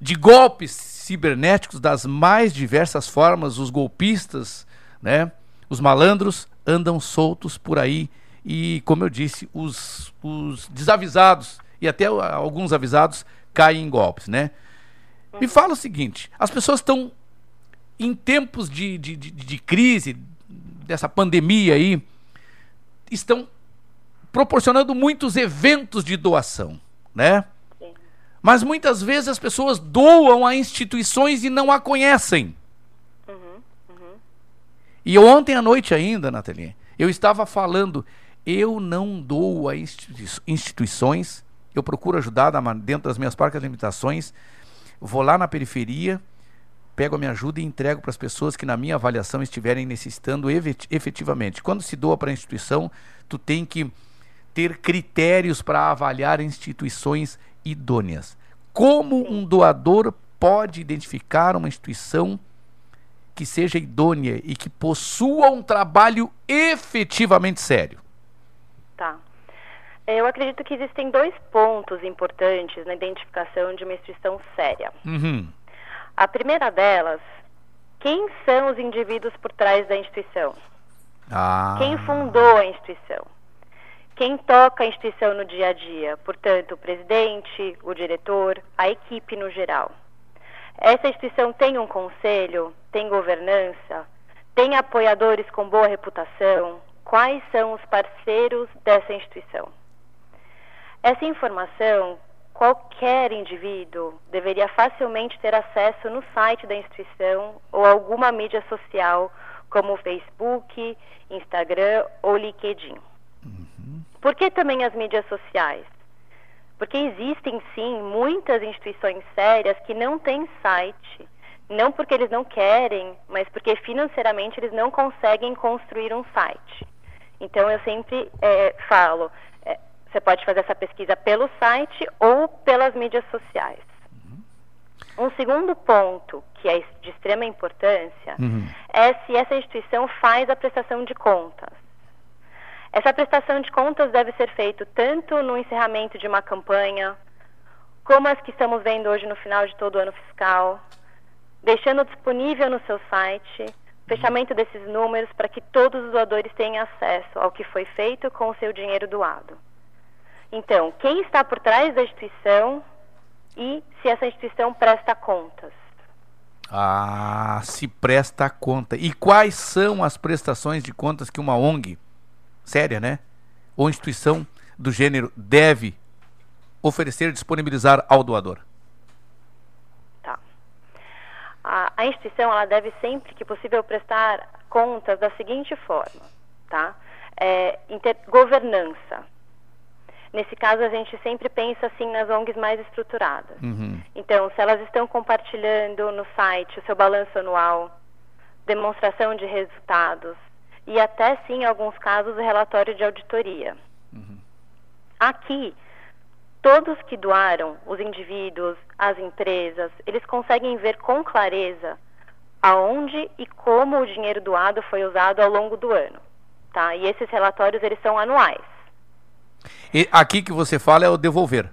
de golpes cibernéticos das mais diversas formas. Os golpistas, né? Os malandros andam soltos por aí e, como eu disse, os, os desavisados e até alguns avisados caem em golpes, né? Me fala o seguinte: as pessoas estão em tempos de, de, de, de crise, dessa pandemia aí, estão proporcionando muitos eventos de doação, né? Mas muitas vezes as pessoas doam a instituições e não a conhecem. E ontem à noite ainda, Nathalie, eu estava falando, eu não dou a institui- instituições, eu procuro ajudar dentro das minhas parcas limitações, vou lá na periferia, pego a minha ajuda e entrego para as pessoas que na minha avaliação estiverem necessitando efet- efetivamente. Quando se doa para a instituição, tu tem que ter critérios para avaliar instituições idôneas. Como um doador pode identificar uma instituição que seja idônea e que possua um trabalho efetivamente sério? Tá. Eu acredito que existem dois pontos importantes na identificação de uma instituição séria. Uhum. A primeira delas, quem são os indivíduos por trás da instituição? Ah. Quem fundou a instituição? Quem toca a instituição no dia a dia? Portanto, o presidente, o diretor, a equipe no geral. Essa instituição tem um conselho, tem governança, tem apoiadores com boa reputação? Quais são os parceiros dessa instituição? Essa informação, qualquer indivíduo deveria facilmente ter acesso no site da instituição ou alguma mídia social, como Facebook, Instagram ou LinkedIn. Por que também as mídias sociais? Porque existem sim muitas instituições sérias que não têm site, não porque eles não querem, mas porque financeiramente eles não conseguem construir um site. Então eu sempre eh, falo, eh, você pode fazer essa pesquisa pelo site ou pelas mídias sociais. Um segundo ponto que é de extrema importância é se essa instituição faz a prestação de contas. Essa prestação de contas deve ser feita tanto no encerramento de uma campanha, como as que estamos vendo hoje no final de todo o ano fiscal, deixando disponível no seu site o fechamento desses números para que todos os doadores tenham acesso ao que foi feito com o seu dinheiro doado. Então, quem está por trás da instituição e se essa instituição presta contas? Ah, se presta conta. E quais são as prestações de contas que uma ONG séria, né? Ou instituição do gênero deve oferecer, disponibilizar ao doador? A, a instituição ela deve sempre que possível prestar contas da seguinte forma, tá? É, inter- governança. Nesse caso, a gente sempre pensa assim nas ONGs mais estruturadas. Uhum. Então, se elas estão compartilhando no site o seu balanço anual, demonstração de resultados e até sim, em alguns casos, o relatório de auditoria. Aqui, todos que doaram, os indivíduos, as empresas, eles conseguem ver com clareza aonde e como o dinheiro doado foi usado ao longo do ano, tá? E esses relatórios eles são anuais. E aqui que você fala é o devolver.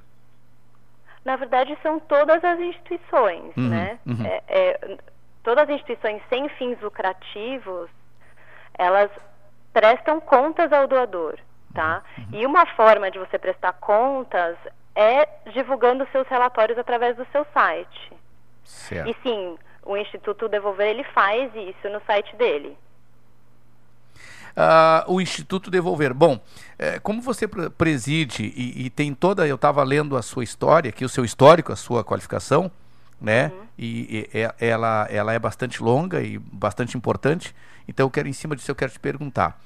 Na verdade, são todas as instituições, Uhum, né? uhum. É- é, todas as instituições sem fins lucrativos, elas prestam contas ao doador, tá? E uma forma de você prestar contas é divulgando seus relatórios através do seu site. Certo. E sim, o Instituto Devolver ele faz isso no site dele. Ah, o Instituto Devolver. Bom, eh, como você pre- preside e, e tem toda, eu estava lendo a sua história, aqui o seu histórico, a sua qualificação, né? E, e- e- ela, ela é bastante longa e bastante importante. Então, eu quero, em cima disso, eu quero te perguntar.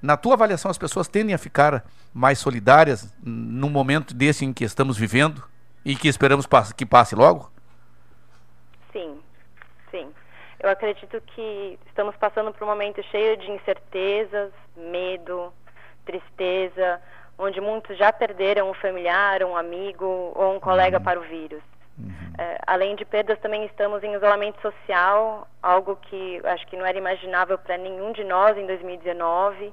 Na tua avaliação, as pessoas tendem a ficar mais solidárias num momento desse em que estamos vivendo e que esperamos que passe logo? Sim, sim. Eu acredito que estamos passando por um momento cheio de incertezas, medo, tristeza, onde muitos já perderam um familiar, um amigo ou um colega para o vírus. É, além de perdas, também estamos em isolamento social, algo que acho que não era imaginável para nenhum de nós em 2019.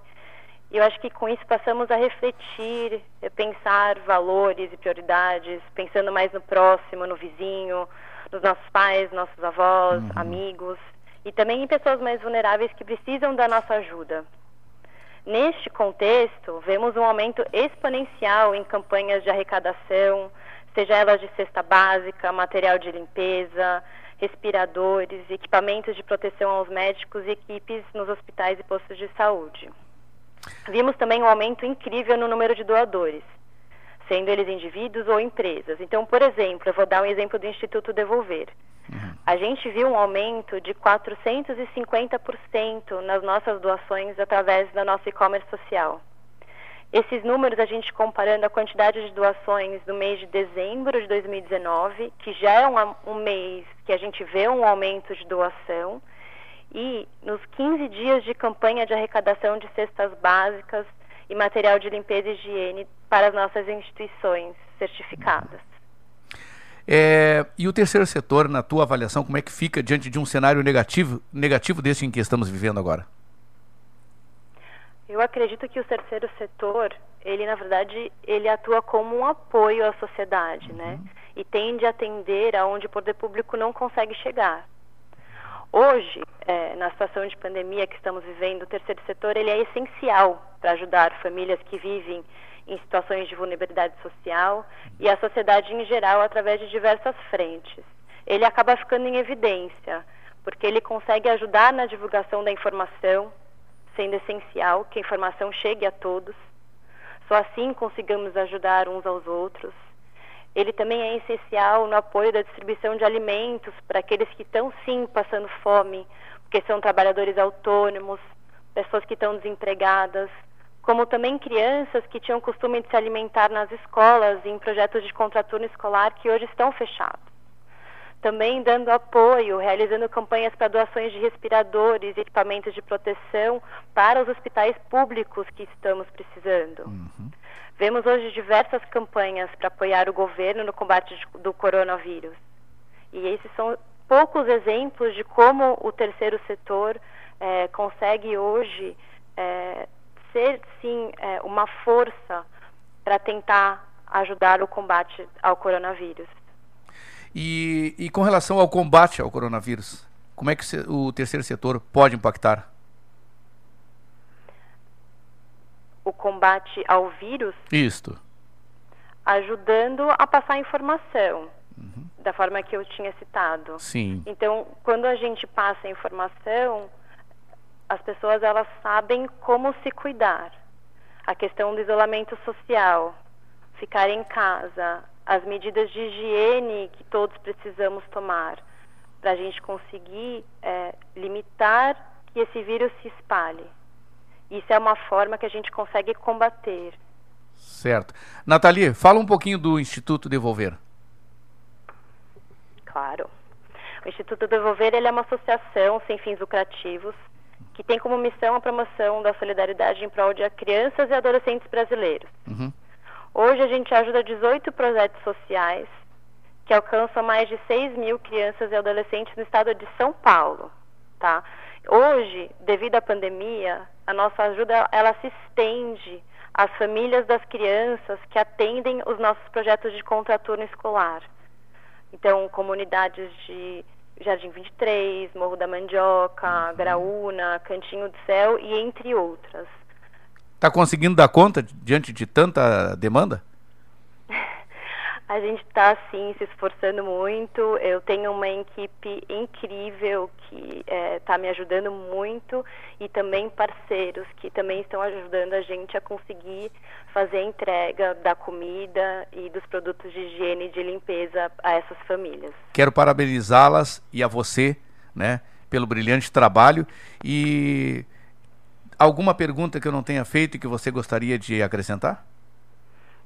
E eu acho que com isso passamos a refletir, eh, pensar valores e prioridades, pensando mais no próximo, no vizinho, nos nossos pais, nossos avós, amigos e também em pessoas mais vulneráveis que precisam da nossa ajuda. Neste contexto, vemos um aumento exponencial em campanhas de arrecadação, seja elas de cesta básica, material de limpeza, respiradores, equipamentos de proteção aos médicos e equipes nos hospitais e postos de saúde. Vimos também um aumento incrível no número de doadores, sendo eles indivíduos ou empresas. Então, por exemplo, eu vou dar um exemplo do Instituto Devolver. A gente viu um aumento de 450% nas nossas doações através da nossa e-commerce social. Esses números a gente comparando a quantidade de doações do mês de dezembro de 2019, que já é um, um mês que a gente vê um aumento de doação, e nos 15 dias de campanha de arrecadação de cestas básicas e material de limpeza e higiene para as nossas instituições certificadas. É, e o terceiro setor, na tua avaliação, como é que fica diante de um cenário negativo, negativo desse em que estamos vivendo agora? Eu acredito que o terceiro setor, ele na verdade, ele atua como um apoio à sociedade, né? E tende a atender aonde o poder público não consegue chegar. Hoje, eh, na situação de pandemia que estamos vivendo, o terceiro setor ele é essencial para ajudar famílias que vivem em situações de vulnerabilidade social e a sociedade em geral através de diversas frentes. Ele acaba ficando em evidência, porque ele consegue ajudar na divulgação da informação, sendo essencial que a informação chegue a todos. Só assim consigamos ajudar uns aos outros. Ele também é essencial no apoio da distribuição de alimentos para aqueles que estão sim passando fome, porque são trabalhadores autônomos, pessoas que estão desempregadas, como também crianças que tinham costume de se alimentar nas escolas e em projetos de contraturno escolar que hoje estão fechados também dando apoio, realizando campanhas para doações de respiradores e equipamentos de proteção para os hospitais públicos que estamos precisando. Vemos hoje diversas campanhas para apoiar o governo no combate do coronavírus. E esses são poucos exemplos de como o terceiro setor eh, consegue hoje eh, ser, sim, eh, uma força para tentar ajudar o combate ao coronavírus. E, e com relação ao combate ao coronavírus, como é que o terceiro setor pode impactar? o combate ao vírus, Isto. ajudando a passar informação, da forma que eu tinha citado. Sim. Então, quando a gente passa a informação, as pessoas elas sabem como se cuidar. A questão do isolamento social, ficar em casa, as medidas de higiene que todos precisamos tomar para a gente conseguir eh, limitar que esse vírus se espalhe. Isso é uma forma que a gente consegue combater. Certo. Nathalie, fala um pouquinho do Instituto Devolver. Claro. O Instituto Devolver ele é uma associação sem fins lucrativos que tem como missão a promoção da solidariedade em prol de crianças e adolescentes brasileiros. Uhum. Hoje a gente ajuda 18 projetos sociais que alcançam mais de 6 mil crianças e adolescentes no estado de São Paulo, tá? Hoje, devido à pandemia, a nossa ajuda ela se estende às famílias das crianças que atendem os nossos projetos de contraturno escolar. Então, comunidades de Jardim 23, Morro da Mandioca, Graúna, Cantinho do Céu e entre outras. Está conseguindo dar conta diante de tanta demanda? A gente está, sim, se esforçando muito. Eu tenho uma equipe incrível que está me ajudando muito e também parceiros que também estão ajudando a gente a conseguir fazer a entrega da comida e dos produtos de higiene e de limpeza a essas famílias. Quero parabenizá-las e a você, né, pelo brilhante trabalho e alguma pergunta que eu não tenha feito e que você gostaria de acrescentar?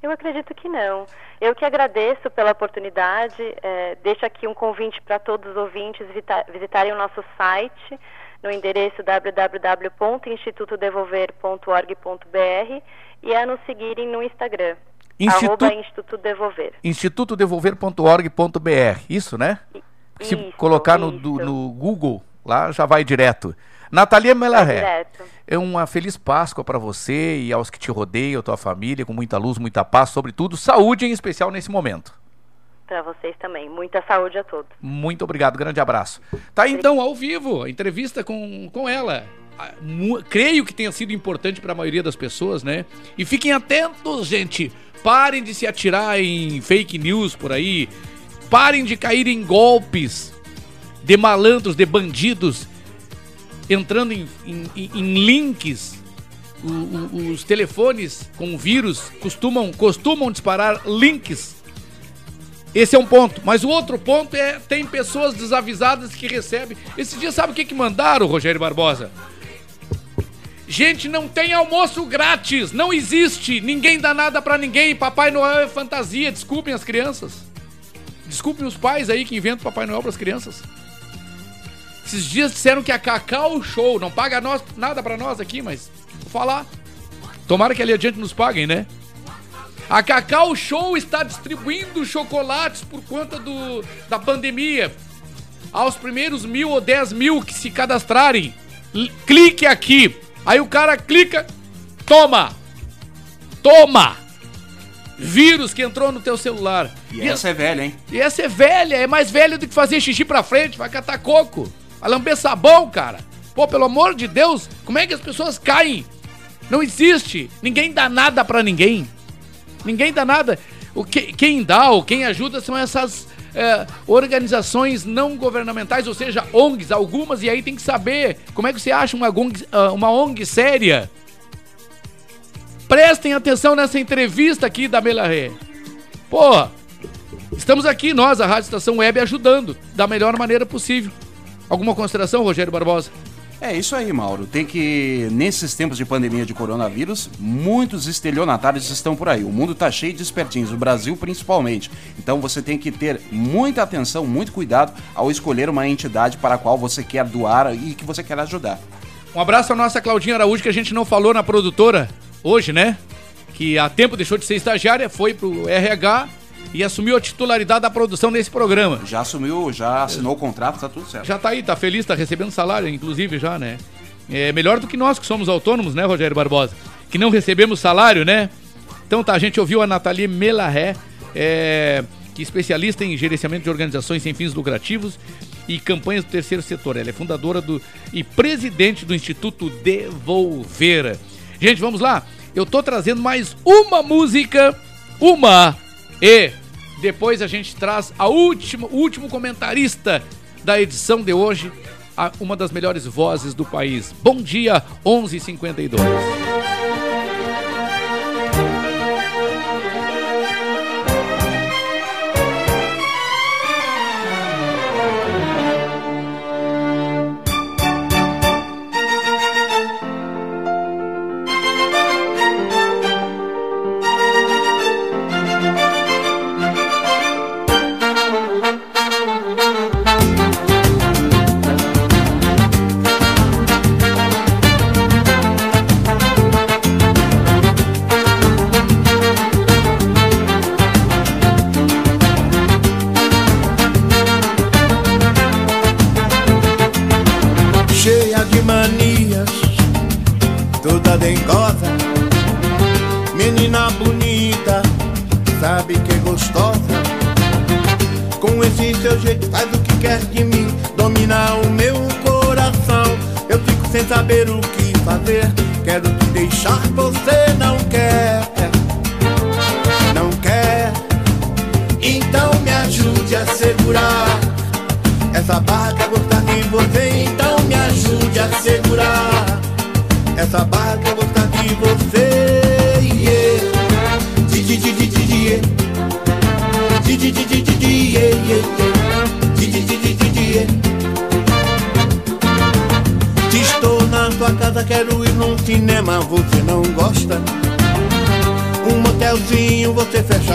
Eu acredito que não. Eu que agradeço pela oportunidade. É, deixo aqui um convite para todos os ouvintes visitar, visitarem o nosso site no endereço www.institutodevolver.org.br e a nos seguirem no Instagram. Instituto, Instituto Devolver. institutodevolver.org.br, isso, né? Se Isso, colocar no, do- no Google, lá já vai direto. Natalia direto. é uma feliz Páscoa para você e aos que te rodeiam, tua família, com muita luz, muita paz, sobretudo saúde em especial nesse momento. Para vocês também. Muita saúde a todos. Muito obrigado, grande abraço. Tá aí, então ao vivo, a entrevista com, com ela. Ah, Creio que tenha sido importante para a maioria das pessoas, né? E fiquem atentos, gente. Parem de se atirar em fake news por aí. Parem de cair em golpes de malandros, de bandidos, entrando em, em- em- links. O- o- os telefones com vírus costumam, costumam disparar links esse é um ponto. Mas o outro ponto é tem pessoas desavisadas que recebem. Esse dia sabe o que, que mandaram, Rogério Barbosa? Gente, não tem almoço grátis. Não existe. Ninguém dá nada pra ninguém. Papai Noel é fantasia. Desculpem as crianças. Desculpem os pais aí que inventam Papai Noel pras crianças. Esses dias disseram que a Cacau Show não paga nós, nada pra nós aqui, mas vou falar. Tomara que ali adiante nos paguem, né? A Cacau Show está distribuindo chocolates por conta do, da pandemia. Aos primeiros mil ou dez mil que se cadastrarem, clique aqui. Aí o cara clica, toma! Toma! Vírus que entrou no teu celular. E essa é velha, hein? E essa é velha, é mais velha do que fazer xixi pra frente, vai catar coco. Vai lamber sabão, cara. Pô, pelo amor de Deus, como é que as pessoas caem? Não existe. Ninguém dá nada pra ninguém. Ninguém dá nada. O que, quem dá ou quem ajuda são essas é, organizações não governamentais, ou seja, ONGs, algumas, e aí tem que saber como é que você acha uma ONG, ah, uma ONG séria. Prestem atenção nessa entrevista aqui da Melaré. Pô, estamos aqui, nós, a Rádio Estação Web, ajudando da melhor maneira possível. Alguma consideração, Rogério Barbosa? É isso aí, Mauro. Tem que, nesses tempos de pandemia de coronavírus, muitos estelionatários estão por aí. O mundo tá cheio de espertinhos, o Brasil principalmente. Então você tem que ter muita atenção, muito cuidado ao escolher uma entidade para a qual você quer doar e que você quer ajudar. Um abraço à nossa Claudinha Araújo, que a gente não falou na produtora hoje, né? Que há tempo deixou de ser estagiária, foi pro RH e assumiu a titularidade da produção desse programa. Já assumiu, já assinou o contrato, tá tudo certo. Já tá aí, tá feliz, tá recebendo salário, inclusive, já, né? É melhor do que nós que somos autônomos, né, Rogério Barbosa? Que não recebemos salário, né? Então tá, a gente ouviu a Nathalie Melarré, é, que é especialista em gerenciamento de organizações sem fins lucrativos e campanhas do terceiro setor. Ela é fundadora do e presidente do Instituto Devolver. Gente, vamos lá? Eu tô trazendo mais uma música, uma, e depois a gente traz a última, o último comentarista da edição de hoje, a- uma das melhores vozes do país. Bom dia, 11:52.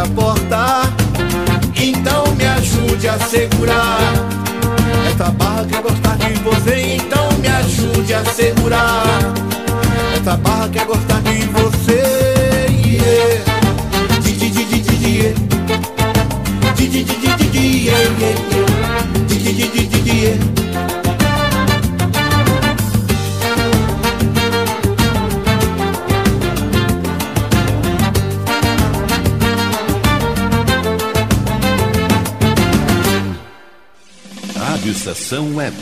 a porta. Então me ajude a segurar. Essa barra quer gostar de você, então me ajude a segurar. Essa barra quer gostar Estação Web.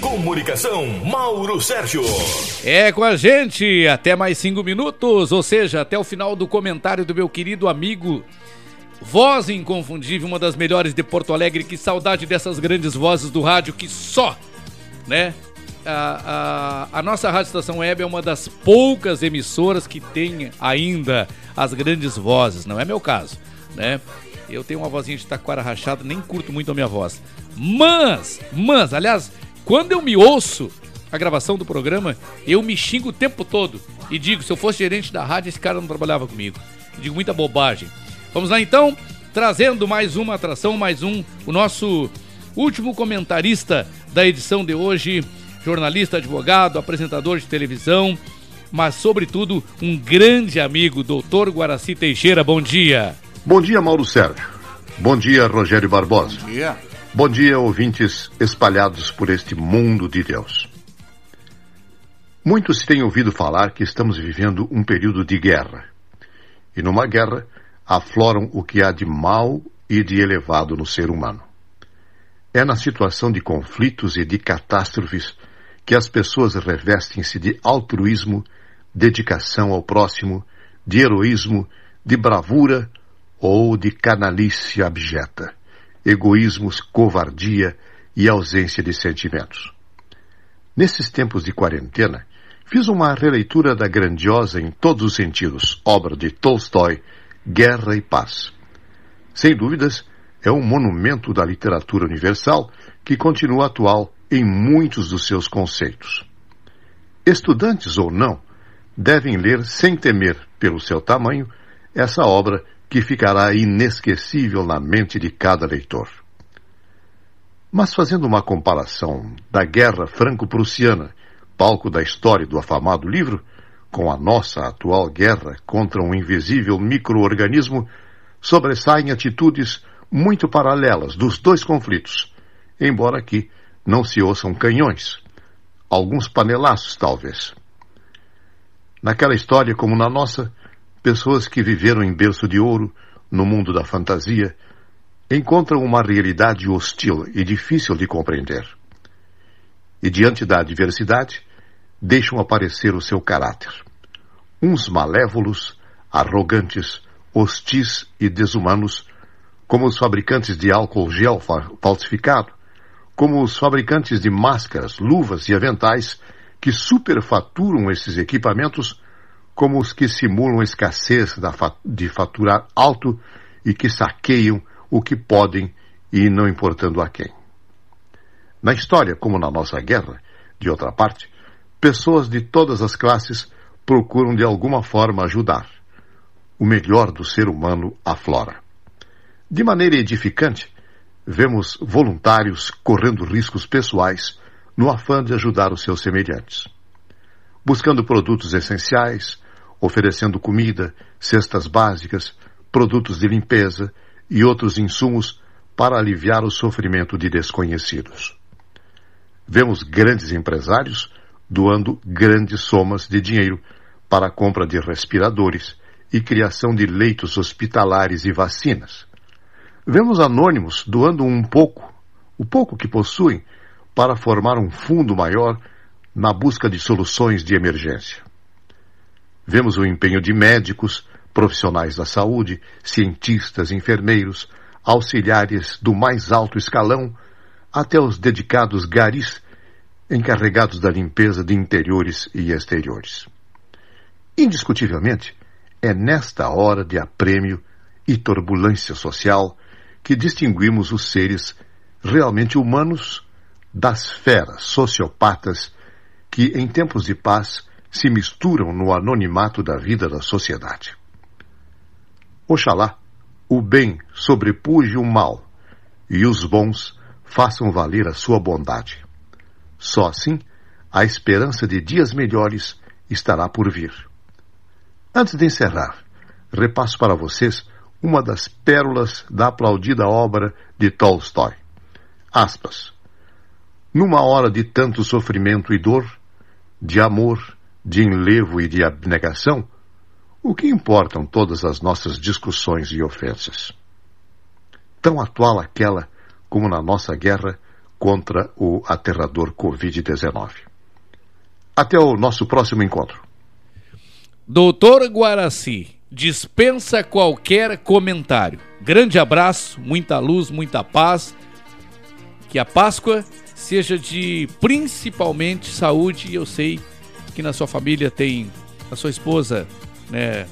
Comunicação, Mauro Sérgio. É com a gente até mais cinco minutos, ou seja, até o final do comentário do meu querido amigo. Voz inconfundível, uma das melhores de Porto Alegre. Que saudade dessas grandes vozes do rádio que só, né? A, a, a nossa Rádio Estação Web é uma das poucas emissoras que tem ainda as grandes vozes. Não é meu caso, né? Eu tenho uma vozinha de taquara rachada, nem curto muito a minha voz. Mas, mas, aliás, quando eu me ouço a gravação do programa, eu me xingo o tempo todo. E digo, se eu fosse gerente da rádio, esse cara não trabalhava comigo. Digo muita bobagem. Vamos lá então, trazendo mais uma atração, mais um, o nosso último comentarista da edição de hoje, jornalista, advogado, apresentador de televisão, mas sobretudo um grande amigo, doutor Guaraci Teixeira. Bom dia. Bom dia, Mauro Sérgio. Bom dia, Rogério Barbosa. Bom dia. Bom dia, ouvintes espalhados por este mundo de Deus. Muitos têm ouvido falar que estamos vivendo um período de guerra. E numa guerra afloram o que há de mal e de elevado no ser humano. É na situação de conflitos e de catástrofes que as pessoas revestem-se de altruísmo, dedicação ao próximo, de heroísmo, de bravura ou de canalice abjeta, egoísmos, covardia e ausência de sentimentos. Nesses tempos de quarentena, fiz uma releitura da grandiosa em todos os sentidos obra de Tolstói, Guerra e Paz. Sem dúvidas, é um monumento da literatura universal que continua atual em muitos dos seus conceitos. Estudantes ou não, devem ler sem temer, pelo seu tamanho, essa obra que ficará inesquecível na mente de cada leitor. Mas fazendo uma comparação da Guerra Franco-Prussiana, palco da história do afamado livro, com a nossa atual guerra contra um invisível microorganismo, sobressaem atitudes muito paralelas dos dois conflitos, embora aqui não se ouçam canhões, alguns panelaços talvez. Naquela história, como na nossa, pessoas que viveram em berço de ouro, no mundo da fantasia, encontram uma realidade hostil e difícil de compreender. E diante da adversidade, deixam aparecer o seu caráter. Uns malévolos, arrogantes, hostis e desumanos, como os fabricantes de álcool gel falsificado, como os fabricantes de máscaras, luvas e aventais que superfaturam esses equipamentos, como os que simulam escassez de faturar alto e que saqueiam o que podem e não importando a quem. Na história, como na nossa guerra, de outra parte, pessoas de todas as classes procuram de alguma forma ajudar. O melhor do ser humano aflora. De maneira edificante, vemos voluntários correndo riscos pessoais no afã de ajudar os seus semelhantes. Buscando produtos essenciais, oferecendo comida, cestas básicas, produtos de limpeza, e outros insumos para aliviar o sofrimento de desconhecidos. Vemos grandes empresários doando grandes somas de dinheiro para a compra de respiradores e criação de leitos hospitalares e vacinas. Vemos anônimos doando um pouco, o pouco que possuem, para formar um fundo maior na busca de soluções de emergência. Vemos o empenho de médicos profissionais da saúde, cientistas, enfermeiros, auxiliares do mais alto escalão, até os dedicados garis encarregados da limpeza de interiores e exteriores. Indiscutivelmente, é nesta hora de aprêmio e turbulência social que distinguimos os seres realmente humanos das feras sociopatas que, em tempos de paz, se misturam no anonimato da vida da sociedade. Oxalá o bem sobrepuje o mal e os bons façam valer a sua bondade. Só assim a esperança de dias melhores estará por vir. Antes de encerrar, repasso para vocês uma das pérolas da aplaudida obra de Tolstói. Aspas. Numa hora de tanto sofrimento e dor, de amor, de enlevo e de abnegação, o que importam todas as nossas discussões e ofensas? Tão atual aquela como na nossa guerra contra o aterrador Covid-19. Até o nosso próximo encontro. Doutor Guaraci, dispensa qualquer comentário. Grande abraço, muita luz, muita paz. Que a Páscoa seja de principalmente saúde. Eu sei que na sua família tem a sua esposa né,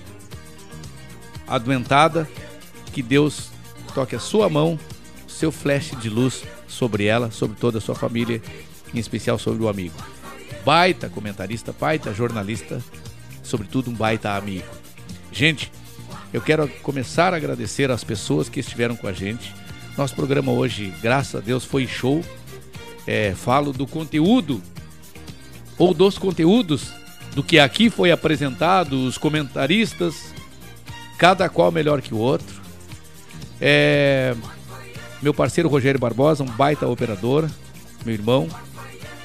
adoentada, que Deus toque a sua mão, seu flash de luz sobre ela, sobre toda a sua família, em especial sobre o amigo. Baita comentarista, baita jornalista, sobretudo um baita amigo. Gente, eu quero começar a agradecer às pessoas que estiveram com a gente. Nosso programa hoje, graças a Deus, foi show. É, falo do conteúdo ou dos conteúdos do que aqui foi apresentado, os comentaristas, cada qual melhor que o outro. É, meu parceiro Rogério Barbosa, um baita operador, meu irmão.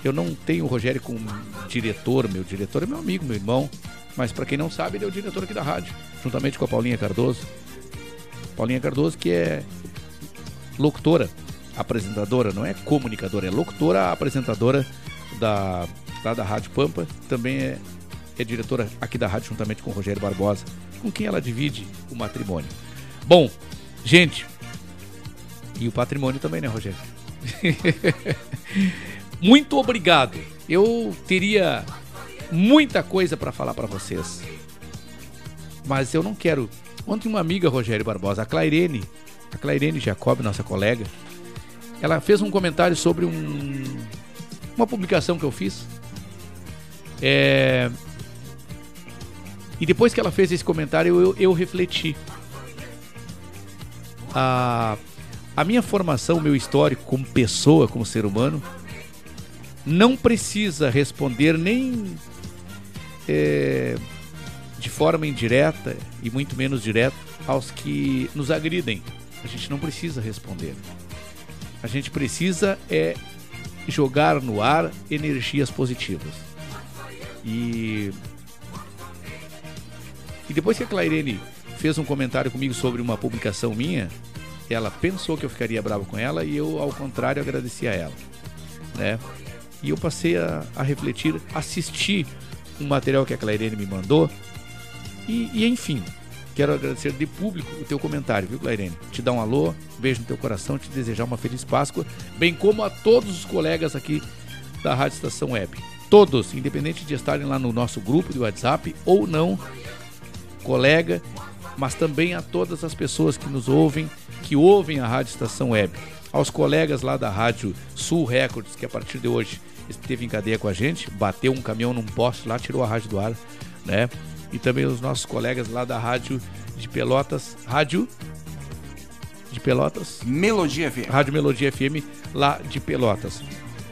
Eu não tenho o Rogério como diretor, meu diretor é meu amigo, meu irmão. Mas para quem não sabe, ele é o diretor aqui da rádio, juntamente com a Paulinha Cardoso. Paulinha Cardoso, que é locutora, apresentadora, não é comunicadora, é locutora, apresentadora da, lá da Rádio Pampa, também é é diretora aqui da rádio juntamente com o Rogério Barbosa, com quem ela divide o matrimônio. Bom, gente, e o patrimônio também, né, Rogério? Muito obrigado. Eu teria muita coisa para falar para vocês. Mas eu não quero. Ontem uma amiga, Rogério Barbosa, a Clairene, a Clairene Jacob, nossa colega, ela fez um comentário sobre um, uma publicação que eu fiz. É, e depois que ela fez esse comentário, eu, eu refleti. Ah, a minha formação, o meu histórico como pessoa, como ser humano, não precisa responder nem é, de forma indireta e muito menos direta aos que nos agridem. A gente não precisa responder. A gente precisa é jogar no ar energias positivas. E e depois que a Clairene fez um comentário comigo sobre uma publicação minha, ela pensou que eu ficaria bravo com ela e eu, ao contrário, agradeci a ela, né? E eu passei a, a refletir, assistir um material que a Clairene me mandou e, e, enfim, quero agradecer de público o teu comentário, viu, Clairene? Te dar um alô, beijo no teu coração, te desejar uma feliz Páscoa, bem como a todos os colegas aqui da Rádio Estação Web. Todos, independente de estarem lá no nosso grupo de WhatsApp ou não, colega, mas também a todas as pessoas que nos ouvem, que ouvem a Rádio Estação Web. Aos colegas lá da Rádio Sul Records, que a partir de hoje esteve em cadeia com a gente, bateu um caminhão num poste lá, tirou a rádio do ar, né? E também os nossos colegas lá da Rádio de Pelotas, Rádio de Pelotas? Melodia FM. Rádio Melodia FM lá de Pelotas.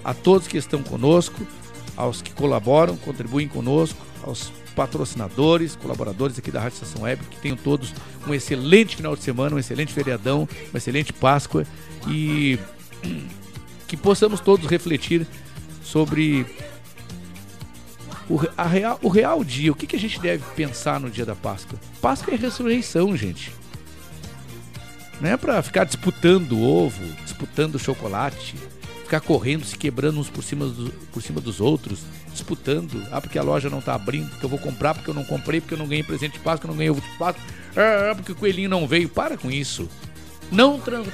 A todos que estão conosco, aos que colaboram, contribuem conosco, aos patrocinadores, colaboradores aqui da Rádio Estação Web, que tenham todos um excelente final de semana, um excelente feriadão, uma excelente Páscoa e que possamos todos refletir sobre o, real, o real dia, o que, que a gente deve pensar no dia da Páscoa. Páscoa é ressurreição, gente. Não é para ficar disputando ovo, disputando chocolate, ficar correndo, se quebrando uns por cima, do, por cima dos outros, disputando. Ah, porque a loja não tá abrindo, porque eu vou comprar, porque eu não comprei, porque eu não ganhei presente de Páscoa, eu não ganhei ovo de Páscoa. Ah, porque o coelhinho não veio. Para com isso. Não, trans,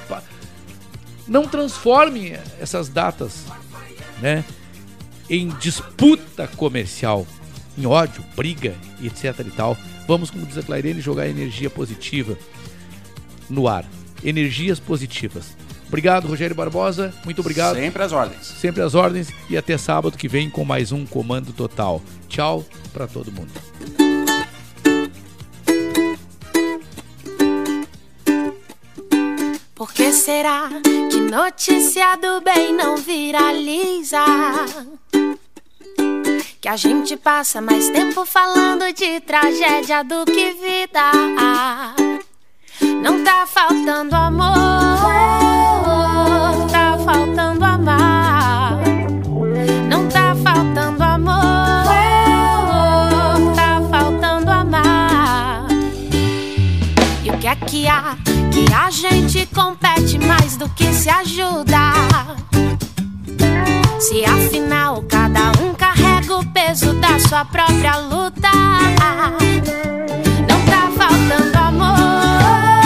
não transforme essas datas, né? Em disputa comercial, em ódio, briga etc e tal. Vamos, como diz a Clairene, jogar energia positiva no ar. Energias positivas. Obrigado, Rogério Barbosa. Muito obrigado. Sempre às ordens. Sempre às ordens. E até sábado que vem com mais um Comando Total. Tchau para todo mundo. Por que será que notícia do bem não viraliza? Que a gente passa mais tempo falando de tragédia do que vida. Não tá faltando amor, a gente compete mais do que se ajuda. Se afinal cada um carrega o peso da sua própria luta. Não tá faltando amor.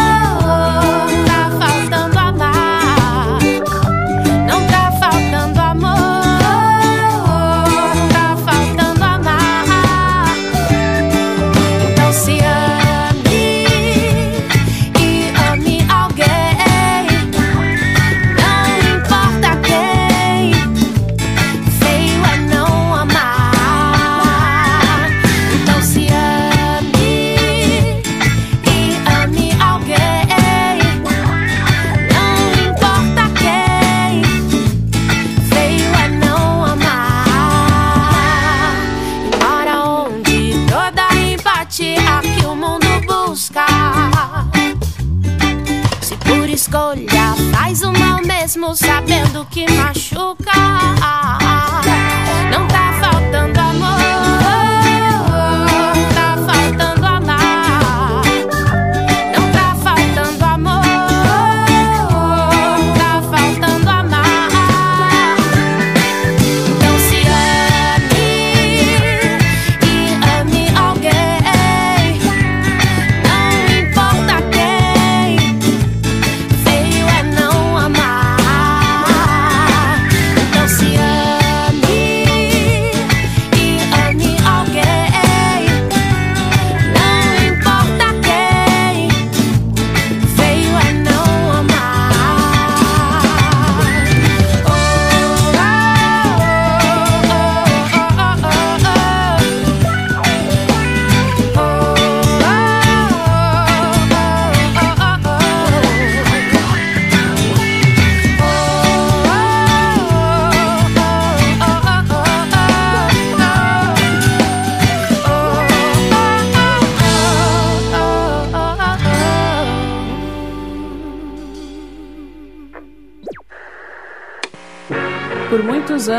Sabendo que.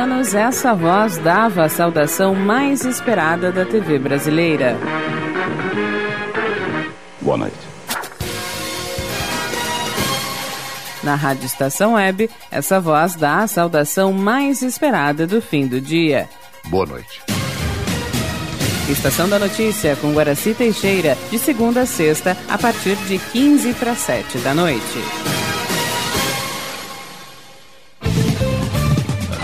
Anos, essa voz dava a saudação mais esperada da TV brasileira. Boa noite. Na Rádio Estação Web, essa voz dá a saudação mais esperada do fim do dia. Boa noite. Estação da Notícia com Guaraci Teixeira, de segunda a sexta, a partir de 15 para 7 da noite.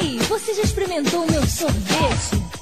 Aí, você já experimentou o meu sorvete?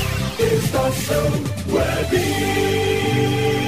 Estação Web.